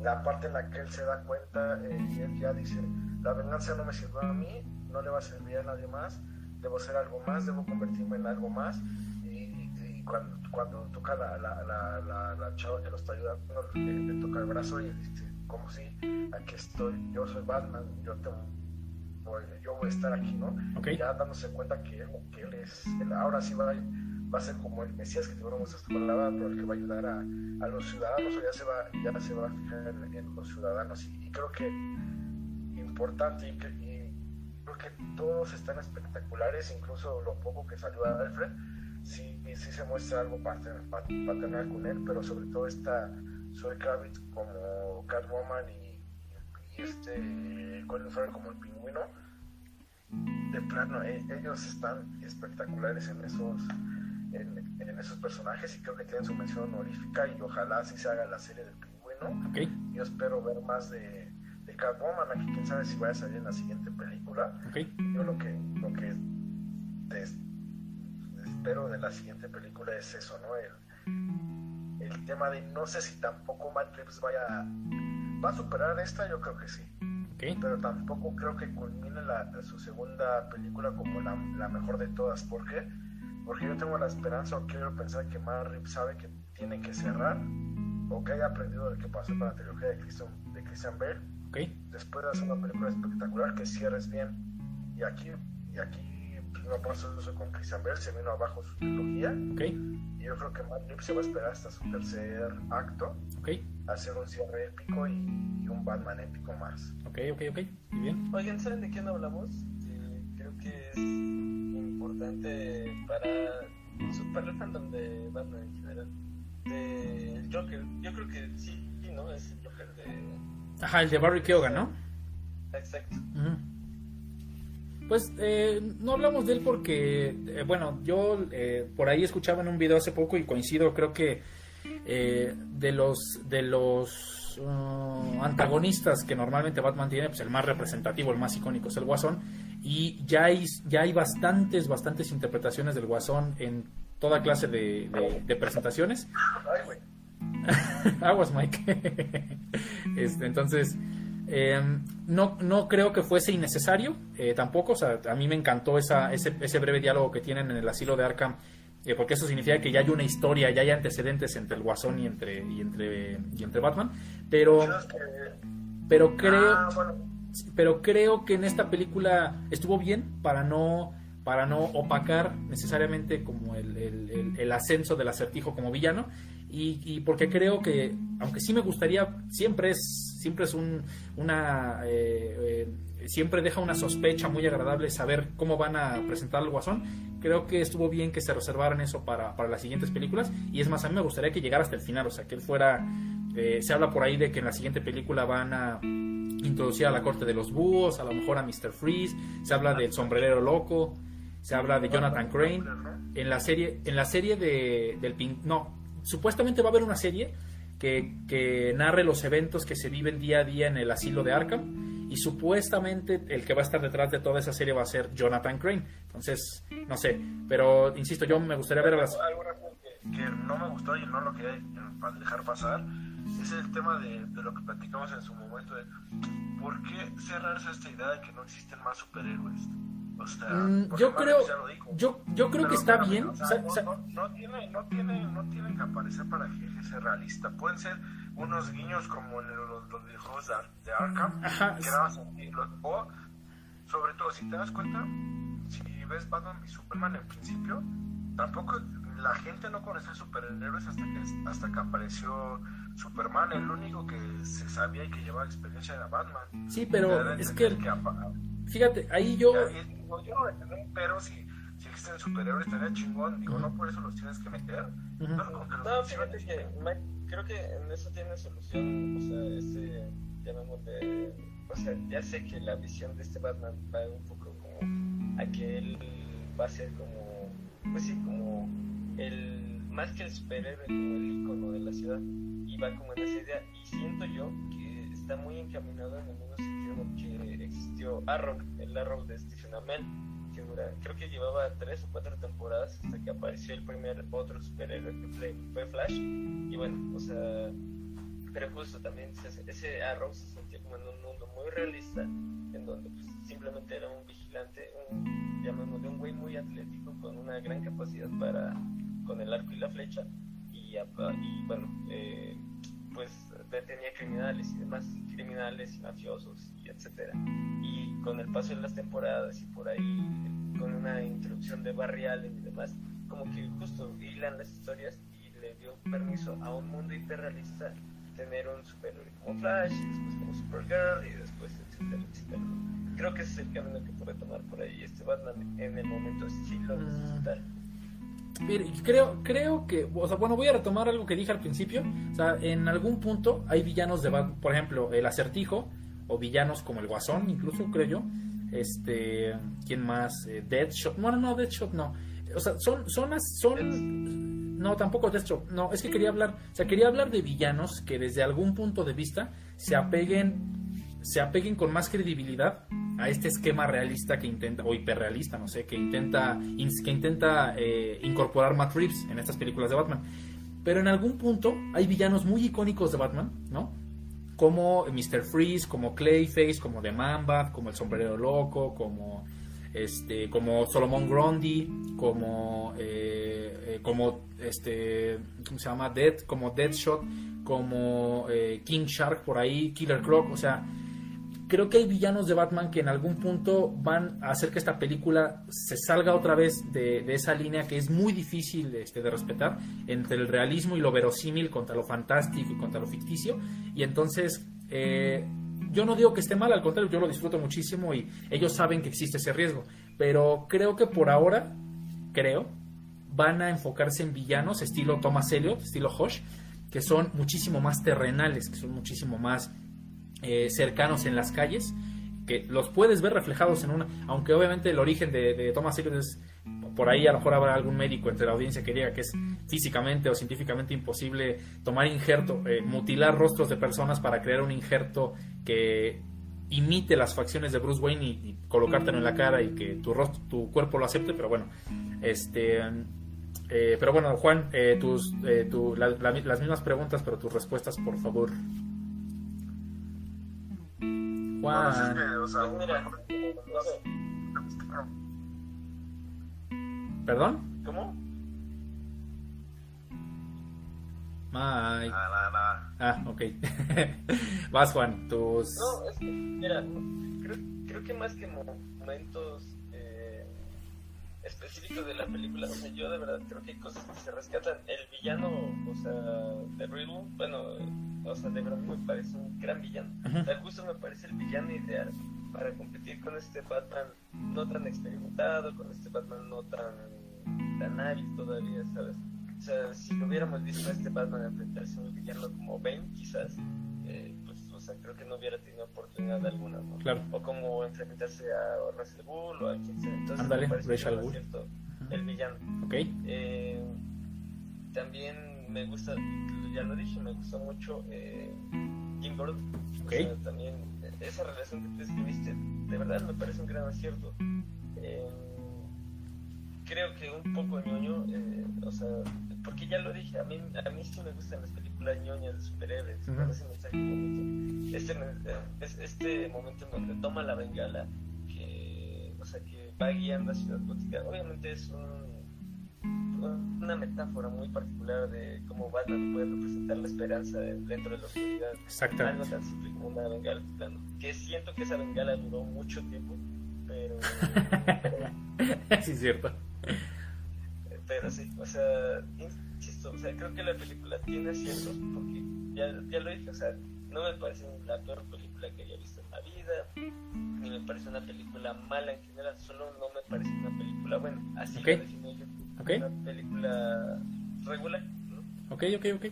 la parte en la que él se da cuenta eh, y él ya dice, la venganza no me sirvió a mí, no le va a servir a nadie más, debo ser algo más, debo convertirme en algo más. Y, cuando, cuando toca la, la, la, la, chava que lo está ayudando, le, toca el brazo y dice, como si, aquí estoy, yo soy Batman, yo tengo yo voy a estar aquí, ¿no? Okay. Ya dándose cuenta que, que él es, él ahora sí va, va a ser como el Mesías que tuvimos esta palabra, pero el que va a ayudar a, a los ciudadanos, o ya se va, ya se va a fijar en, en los ciudadanos. Y, y, creo que importante y, que, y creo que todos están espectaculares, incluso lo poco que salió a Alfred, sí, sí se muestra algo paternal con él, pero sobre todo está Zoe Kravitz como Catwoman y, y este Colin Farrell como el pingüino. De plano, e, ellos están espectaculares en esos en, en, esos personajes y creo que tienen su mención honorífica y ojalá así se haga la serie del pingüino. Okay. Yo espero ver más de, de Catwoman, aquí quién sabe si vaya a salir en la siguiente película. Okay. Yo lo que, lo que des, espero de la siguiente película es eso, ¿no? El, el tema de no sé si tampoco Matt Reeves vaya va a superar esta, yo creo que sí. Okay. Pero tampoco creo que culmine la, su segunda película como la, la, mejor de todas. ¿Por qué? Porque yo tengo la esperanza o quiero pensar que Matt Reeves sabe que tiene que cerrar o que haya aprendido de lo que pasó con la trilogía de Christian, de Christian Bale. Okay. Después de hacer una película espectacular que cierres bien. Y aquí, y aquí pasó eso con Christian Bale, se vino abajo su trilogía. Okay. Y yo creo que Matt Reeves se va a esperar hasta su tercer acto. Okay. Hacer un cierre épico y, y, un Batman épico más. Ok, ok, ok. Muy bien. Oigan, ¿saben de qué no hablamos? Eh, creo que es importante para, para el fandom de Batman en general. De Joker. Yo creo que sí, ¿no? Es el Joker de. Ajá, el de Barry Keoghan, ¿no? Exacto. Uh -huh. Pues eh, no hablamos de él porque, eh, bueno, yo eh, por ahí escuchaba en un video hace poco y coincido, creo que eh, de los de los uh, antagonistas que normalmente Batman tiene, pues el más representativo, el más icónico es el Guasón y ya hay ya hay bastantes bastantes interpretaciones del Guasón en toda clase de, de, de presentaciones. Aguas, Mike. este, entonces, eh, no, no creo que fuese innecesario eh, tampoco. O sea, a mí me encantó esa, ese, ese, breve diálogo que tienen en el asilo de Arkham, eh, porque eso significa que ya hay una historia, ya hay antecedentes entre el Guasón y entre, y entre, y entre Batman. Pero, pero creo, ah, pero creo que en esta película estuvo bien para no para no opacar necesariamente como el, el, el, el ascenso del acertijo como villano y, y, porque creo que aunque sí me gustaría siempre es siempre es un una eh, eh, siempre deja una sospecha muy agradable saber cómo van a presentar al guasón creo que estuvo bien que se reservaran eso para, para las siguientes películas y es más a mí me gustaría que llegara hasta el final o sea que él fuera eh, se habla por ahí de que en la siguiente película van a introducir a la corte de los búhos a lo mejor a Mr. Freeze se habla del sombrerero loco se habla de Jonathan Crane en la serie en la serie de del pin no supuestamente va a haber una serie que, que, narre los eventos que se viven día a día en el asilo de Arkham y supuestamente el que va a estar detrás de toda esa serie va a ser Jonathan Crane. Entonces no sé pero insisto yo me gustaría ver las algo que, que no me gustó y no lo quería dejar pasar es el tema de, de lo que platicamos en su momento de por qué cerrarse a esta idea de que no existen más superhéroes o sea, mm, yo, creo, yo, yo creo que está bien. O sea, no, no, no, tiene, no, tiene, no tienen que aparecer para que sea realista. Pueden ser unos guiños como en los, los videojuegos de, de Arkham, Ajá. que. O, sobre todo, si te das cuenta, si ves Batman y Superman en principio, tampoco la gente no conocía superhéroes hasta que, hasta que apareció Superman. El único que se sabía y que llevaba experiencia era Batman. Sí, pero es que... que fíjate, ahí yo... Digo, yo pero si, si existen superhéroes estaría chingón. Digo, no por eso los tienes que meter. Uh -huh. No, no fíjate que Mike, creo que en eso tiene solución. O sea, este, llamémosle. O sea, ya sé que la visión de este Batman va un poco como a que él va a ser como, pues sí, como el, más que el superhéroe, como el icono de la ciudad. Y va como en esa idea. Y siento yo que está muy encaminado en el mismo sentido que existió Arrow, el Arrow de Stephen Amell, que dura, creo que llevaba tres o cuatro temporadas hasta que apareció el primer otro superhéroe que fue, fue Flash. Y bueno, o sea, pero justo también se, ese Arrow se sentía como en un mundo muy realista, en donde pues, simplemente era un vigilante, un, llamémosle un güey muy atlético con una gran capacidad para, con el arco y la flecha. Y, y bueno, eh, pues detenía criminales y demás, criminales y mafiosos y etcétera. Y con el paso de las temporadas y por ahí con una introducción de Barry Allen y demás, como que justo hilan las historias y le dio permiso a un mundo hiperrealista tener un superhéroe como Flash y después como Supergirl y después etcétera, etcétera. Creo que ese es el camino que puede tomar por ahí este Batman en el momento si lo necesita. Creo, creo que, o sea, bueno, voy a retomar algo que dije al principio. O sea, en algún punto hay villanos de Batman, por ejemplo, el acertijo, o villanos como el Guasón, incluso creo yo. Este, ¿quién más? Eh, Deadshot. Bueno, no, Deadshot no. O sea, son, son, son, no, tampoco Deathstroke. No, es que quería hablar, o sea, quería hablar de villanos que desde algún punto de vista se apeguen se apeguen con más credibilidad a este esquema realista que intenta, o hiperrealista, no sé, que intenta, que intenta eh, incorporar Matt Reeves en estas películas de Batman. Pero en algún punto hay villanos muy icónicos de Batman, ¿no? Como Mr. Freeze, como Clayface, como The Man-Bat, como El Sombrero Loco, como este, como Solomon Grundy, como eh, eh, como este, ¿cómo se llama? Dead, como Deadshot, como eh, King Shark por ahí, Killer Croc, o sea, creo que hay villanos de Batman que en algún punto van a hacer que esta película se salga otra vez de, esa línea que es muy difícil este, de respetar entre el realismo y lo verosímil contra lo fantástico y contra lo ficticio. Y entonces, eh, yo no digo que esté mal, al contrario, yo lo disfruto muchísimo y ellos saben que existe ese riesgo. Pero creo que por ahora, creo, van a enfocarse en villanos estilo Thomas Elliot, estilo Hosh, que son muchísimo más terrenales, que son muchísimo más eh, cercanos en las calles, que los puedes ver reflejados en una, aunque obviamente el origen de, Thomas Elliot es, por ahí a lo mejor habrá algún médico entre la audiencia que diga que es físicamente o científicamente imposible tomar injerto, eh, mutilar rostros de personas para crear un injerto que imite las facciones de Bruce Wayne y, y colocártelo en la cara y que tu rostro, tu cuerpo lo acepte, pero bueno, este... eh, pero bueno, Juan, eh, tus, eh, tu- la- la- las mismas preguntas, pero tus respuestas, por favor. Sé, ¿perdón? ¿cómo? Mike. Nada, nada, nada. Ah, ok. Vas, Juan, tus... No, es que, mira, creo, creo que más que mo- momentos específicos de la película, o sea, yo de verdad creo que hay cosas que se rescatan. El villano, o sea, de Riddle, bueno, o sea, de verdad me parece un gran villano. O sea, justo me parece el villano ideal para competir con este Batman no tan experimentado, con este Batman no tan, tan hábil todavía, ¿sabes? O sea, si lo hubiéramos visto a este Batman enfrentarse a un villano como Bane, quizás, sea, creo que no hubiera tenido oportunidad alguna, ¿no? Claro. O como enfrentarse a Russell Bull o a quien sea. Entonces, Ándale, me parece Bull. el villano. Ok. Eh, también me gusta, ya lo dije, me gustó mucho eh, Jim Gordon. O Ok. sea, también eh, esa relación que tú escribiste, de verdad me parece un gran acierto. Eh, creo que un poco ñoño, eh, o sea, porque ya lo dije, a mí, a mí sí me gustan las películas ñoñas de superhéroes, Ujú. con ese mensaje bonito. Este, eh, es- este momento en donde toma la bengala, que, o sea, que va guiando a Ciudad Gótica, obviamente es un, una metáfora muy particular de cómo Batman puede representar la esperanza dentro de la oscuridad. Algo Exactamente. tan simple como una bengala. Que siento que esa bengala duró mucho tiempo, pero, sí, es cierto. Pero sí, o sea, insisto, o sea, creo que la película tiene aciertos porque ya, ya lo dije, o sea, no me parece la peor película que haya visto en la vida, ni me parece una película mala en general, solo no me parece una película buena, así Ok. lo defino yo, Ok. una película regular, ¿no? Ok, ok, ok.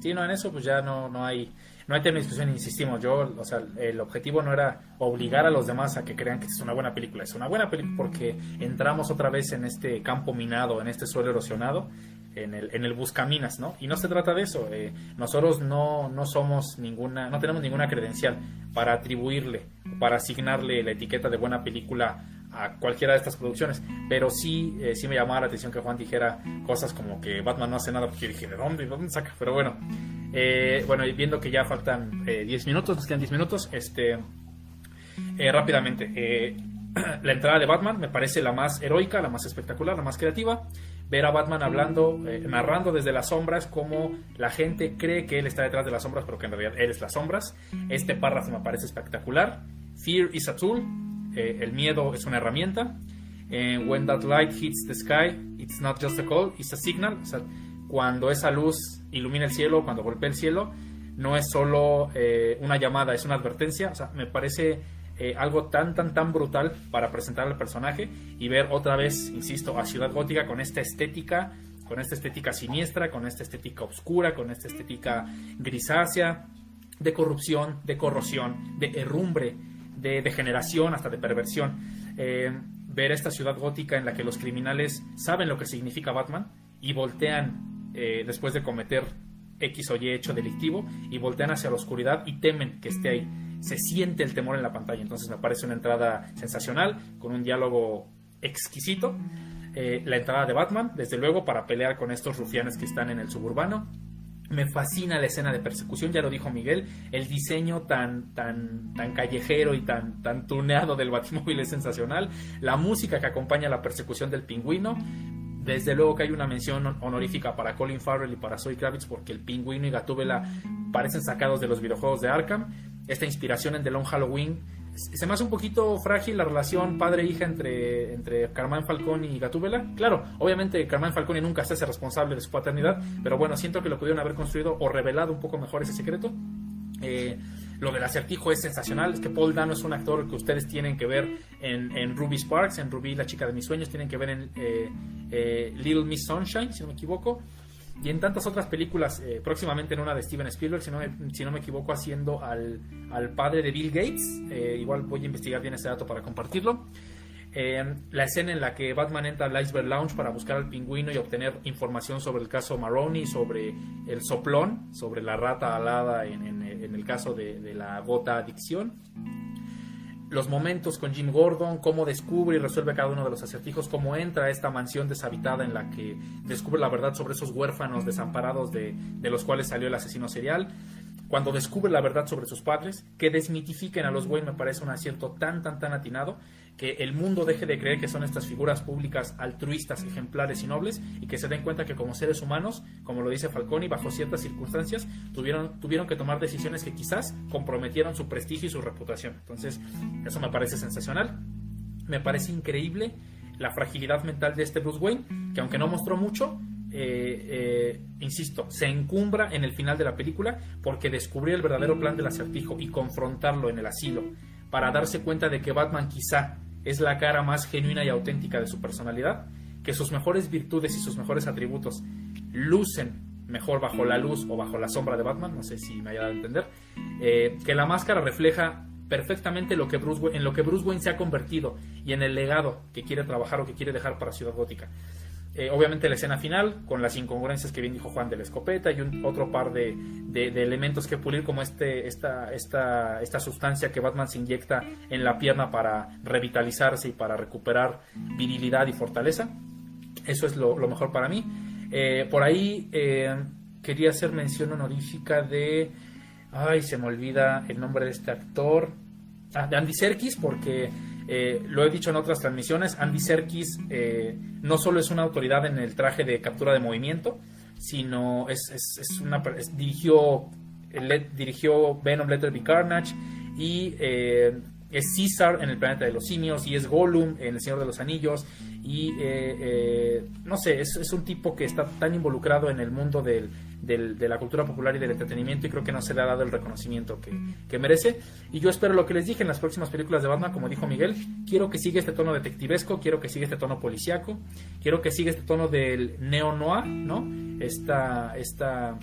Sí, no, en eso pues ya no, no hay no hay tema de discusión, insistimos. Yo, o sea, el objetivo no era obligar a los demás a que crean que es una buena película. Es una buena película porque entramos otra vez en este campo minado, en este suelo erosionado, en el, en el buscaminas, ¿no? Y no se trata de eso. eh, nosotros no, no somos ninguna, no tenemos ninguna credencial para atribuirle, para asignarle la etiqueta de buena película a cualquiera de estas producciones, pero sí, eh, sí me llamaba la atención que Juan dijera cosas como que Batman no hace nada, porque dije, ¿de dónde? ¿De dónde saca? Pero bueno, eh, bueno, viendo que ya faltan eh, 10 minutos, nos quedan 10 minutos, este, eh, rápidamente, eh, la entrada de Batman me parece la más heroica, la más espectacular, la más creativa. Ver a Batman hablando, eh, narrando desde las sombras como la gente cree que él está detrás de las sombras, pero que en realidad él es las sombras. Este párrafo me parece espectacular. Fear is a tool, eh, el miedo es una herramienta. Eh, when that light hits the sky, it's not just a call, it's a signal. O sea, cuando esa luz ilumina el cielo, cuando golpea el cielo, no es solo una llamada, es una advertencia. O sea, me parece eh, algo tan, tan, tan brutal para presentar al personaje y ver otra vez, insisto, a Ciudad Gótica con esta estética, con esta estética siniestra, con esta estética oscura, con esta estética grisácea, de corrupción, de corrosión, de herrumbre, de degeneración, hasta de perversión. Eh, ver esta ciudad gótica en la que los criminales saben lo que significa Batman y voltean eh, después de cometer X o Y hecho delictivo y voltean hacia la oscuridad y temen que esté ahí se siente el temor en la pantalla. Entonces me parece una entrada sensacional, con un diálogo exquisito. Eh, la entrada de Batman, desde luego, para pelear con estos rufianes que están en el suburbano. Me fascina la escena de persecución, ya lo dijo Miguel. El diseño tan, tan, tan callejero y tan, tan tuneado del Batimóvil es sensacional. La música que acompaña la persecución del pingüino. Desde luego que hay una mención honorífica para Colin Farrell y para Zoe Kravitz porque el pingüino y Gatúbela parecen sacados de los videojuegos de Arkham esta inspiración en The Long Halloween. Se me hace un poquito frágil la relación padre-hija entre, entre Carmine Falcone y Gatúbela. Claro, obviamente Carmine Falcone nunca se hace responsable de su paternidad, pero bueno, siento que lo pudieron haber construido o revelado un poco mejor ese secreto. Eh, lo del acertijo es sensacional. Es que Paul Dano es un actor que ustedes tienen que ver en, en Ruby Sparks, en Ruby, la chica de mis sueños, tienen que ver en eh, eh, Little Miss Sunshine, si no me equivoco y en tantas otras películas, eh, próximamente en una de Steven Spielberg, si no me, si no me equivoco, haciendo al, al padre de Bill Gates. Eh, igual voy a investigar bien ese dato para compartirlo. Eh, la escena en la que Batman entra al Iceberg Lounge para buscar al pingüino y obtener información sobre el caso Maroney, sobre el soplón, sobre la rata alada en, el caso de la gota adicción los momentos con Jim Gordon, cómo descubre y resuelve cada uno de los acertijos, cómo entra a esta mansión deshabitada en la que descubre la verdad sobre esos huérfanos desamparados de, de los cuales salió el asesino serial, cuando descubre la verdad sobre sus padres, que desmitifiquen a los Wayne me parece un acierto tan, tan, tan atinado, que el mundo deje de creer que son estas figuras públicas altruistas, ejemplares y nobles, y que se den cuenta que como seres humanos, como lo dice Falconi, bajo ciertas circunstancias, tuvieron, tuvieron que tomar decisiones que quizás comprometieron su prestigio y su reputación. Entonces, eso me parece sensacional. Me parece increíble la fragilidad mental de este Bruce Wayne, que aunque no mostró mucho, eh, eh, insisto, se encumbra en el final de la película porque descubrió el verdadero plan del acertijo y confrontarlo en el asilo para darse cuenta de que Batman quizá es la cara más genuina y auténtica de su personalidad, que sus mejores virtudes y sus mejores atributos lucen mejor bajo la luz o bajo la sombra de Batman, no sé si me haya dado a entender, eh, que la máscara refleja perfectamente lo que Bruce en lo que Bruce Wayne se ha convertido y en el legado que quiere trabajar o que quiere dejar para Ciudad Gótica. Eh, obviamente la escena final, con las incongruencias que bien dijo Juan de la escopeta y un, otro par de, elementos que pulir, como este, esta, esta, esta sustancia que Batman se inyecta en la pierna para revitalizarse y para recuperar virilidad y fortaleza. Eso es lo, mejor para mí. Eh, por ahí eh, quería hacer mención honorífica de... Ay, se me olvida el nombre de este actor. Ah, de Andy Serkis, porque eh, lo he dicho en otras transmisiones, Andy Serkis eh, no solo es una autoridad en el traje de captura de movimiento, sino es, una, dirigió, dirigió Venom, Letter Be Carnage y eh, es Caesar en el planeta de los simios y es Gollum en El Señor de los Anillos y no sé, es, un tipo que está tan involucrado en el mundo del, de la cultura popular y del entretenimiento y creo que no se le ha dado el reconocimiento que, merece. Y yo espero lo que les dije en las próximas películas de Batman, como dijo Miguel, quiero que siga este tono detectivesco, quiero que siga este tono policiaco, quiero que siga este tono del neo-noir, ¿no? Esta, esta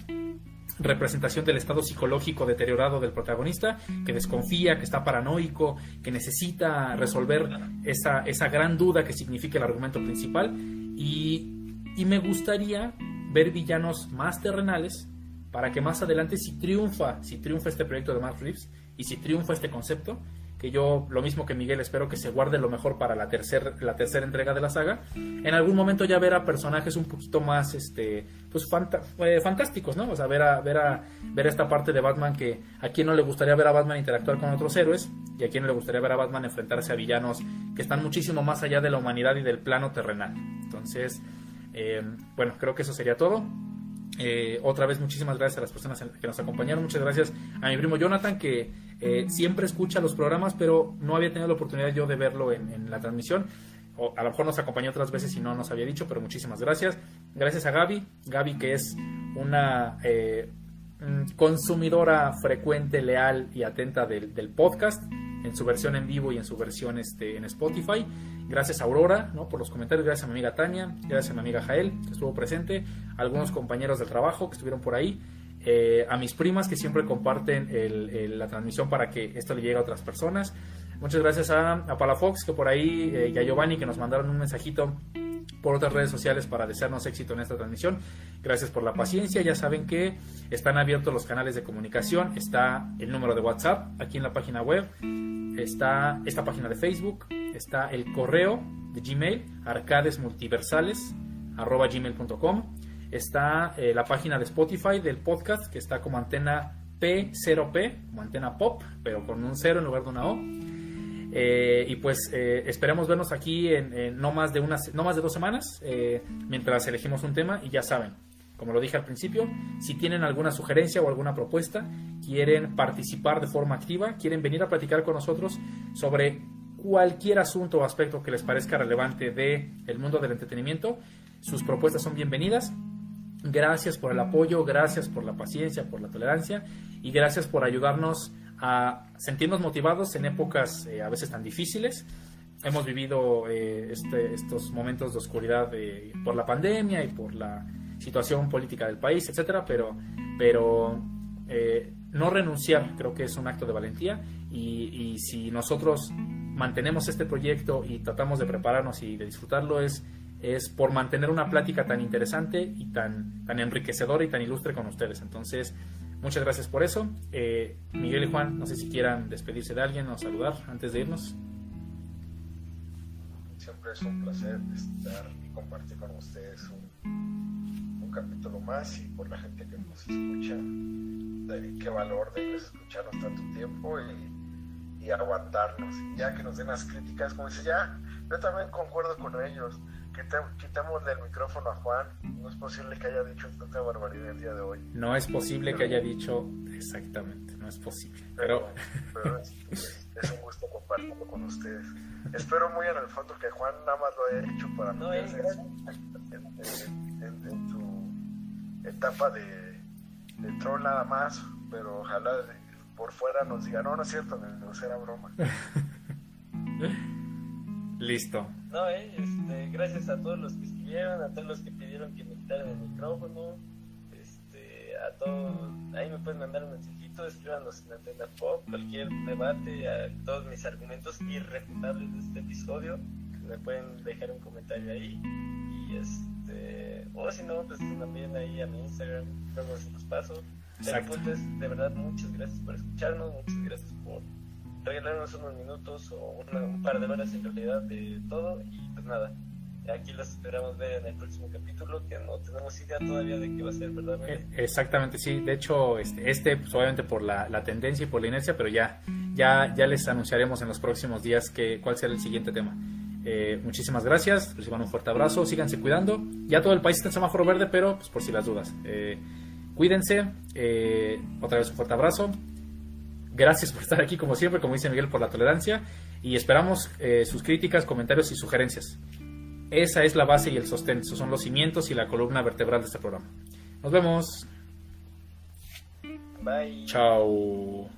representación del estado psicológico deteriorado del protagonista, que desconfía, que está paranoico, que necesita resolver esa, esa gran duda que significa el argumento principal. Y, y me gustaría ver villanos más terrenales para que más adelante si triunfa, si triunfa este proyecto de Mark Reeves y si triunfa este concepto, que yo, lo mismo que Miguel, espero que se guarde lo mejor para la, tercer, la tercera entrega de la saga. En algún momento ya ver a personajes un poquito más, este, pues, eh, fantásticos, ¿no? O sea, ver a, ver, a, ver esta parte de Batman que a quien no le gustaría ver a Batman interactuar con otros héroes y a quien no le gustaría ver a Batman enfrentarse a villanos que están muchísimo más allá de la humanidad y del plano terrenal. Entonces, eh, bueno, creo que eso sería todo. Eh, otra vez muchísimas gracias a las personas que nos acompañaron. Muchas gracias a mi primo Jonathan que eh, siempre escucha los programas, pero no había tenido la oportunidad yo de verlo en, la transmisión. O a lo mejor nos acompañó otras veces y no nos había dicho, pero muchísimas gracias. Gracias a Gaby, Gaby que es una eh, consumidora frecuente, leal y atenta del, podcast en su versión en vivo y en su versión este, en Spotify. Gracias a Aurora por los comentarios, gracias a mi amiga Tania, gracias a mi amiga Jael que estuvo presente, algunos compañeros del trabajo que estuvieron por ahí, eh, a mis primas que siempre comparten la transmisión para que esto le llegue a otras personas. Muchas gracias a, Palafox que por ahí eh, y a Giovanni que nos mandaron un mensajito por otras redes sociales para desearnos éxito en esta transmisión. Gracias por la paciencia. Ya saben que están abiertos los canales de comunicación. Está el número de WhatsApp aquí en la página web. Está esta página de Facebook. Está el correo de Gmail, arcadesmultiversales.gmail.com. Está eh, la página de Spotify del podcast que está como antena P0P, como antena pop, pero con un cero en lugar de una O. Eh, y pues eh, esperamos vernos aquí en, no, más de unas, no más de dos semanas eh, mientras elegimos un tema y ya saben, como lo dije al principio, si tienen alguna sugerencia o alguna propuesta, quieren participar de forma activa, quieren venir a platicar con nosotros sobre cualquier asunto o aspecto que les parezca relevante del el mundo del entretenimiento, sus propuestas son bienvenidas. Gracias por el apoyo, gracias por la paciencia, por la tolerancia y gracias por ayudarnos a sentirnos motivados en épocas eh, a veces tan difíciles. Hemos vivido eh, este, estos momentos de oscuridad por la pandemia y por la situación política del país, etcétera, pero, pero eh, no renunciar creo que es un acto de valentía y, y, si nosotros mantenemos este proyecto y tratamos de prepararnos y de disfrutarlo es, es por mantener una plática tan interesante y tan, tan enriquecedora y tan ilustre con ustedes. Entonces, Muchas gracias por eso. Eh, Miguel y Juan, no sé si quieran despedirse de alguien o saludar antes de irnos. Siempre es un placer estar y compartir con ustedes un, capítulo más y por la gente que nos escucha. De, qué valor de escucharnos tanto tiempo y, y aguantarnos. ya que nos den las críticas, como dice, ya, yo también concuerdo con ellos quitémosle el micrófono a Juan. No es posible que haya dicho tanta barbaridad el día de hoy. No es posible que haya dicho exactamente, no es posible. Pero, pero, es, un gusto compartirlo con ustedes. Espero muy en el fondo que Juan nada más lo haya dicho para no en, en, su etapa de, de troll nada más, pero ojalá por fuera nos diga, no, no es cierto, no será broma. Listo. No, eh, este, gracias a todos los que escribieron, a todos los que pidieron que me quitaran el micrófono, este, a todos, ahí me pueden mandar un mensajito, escríbanos en Antena Pop, cualquier debate, a todos mis argumentos irrefutables de este episodio, me pueden dejar un comentario ahí, y este, o si no, pues también ahí a mi Instagram, luego se los paso. Pero pues, de verdad, muchas gracias por escucharnos, muchas gracias por regalarnos unos minutos o un par de horas en realidad de todo y pues nada. Aquí los esperamos ver en el próximo capítulo, que no tenemos idea todavía de qué va a ser, ¿verdad? Eh, exactamente, sí. De hecho, este, este pues, obviamente por la, la, tendencia y por la inercia, pero ya, ya, ya les anunciaremos en los próximos días que, cuál será el siguiente tema. Eh, muchísimas gracias, reciban un fuerte abrazo, síganse cuidando. Ya todo el país está en semáforo verde, pero pues por si las dudas. Eh, cuídense, otra vez un fuerte abrazo Gracias por estar aquí, como siempre, como dice Miguel, por la tolerancia y esperamos eh, sus críticas, comentarios y sugerencias. Esa es la base y el sostén, esos son los cimientos y la columna vertebral de este programa. Nos vemos. Bye. Chao.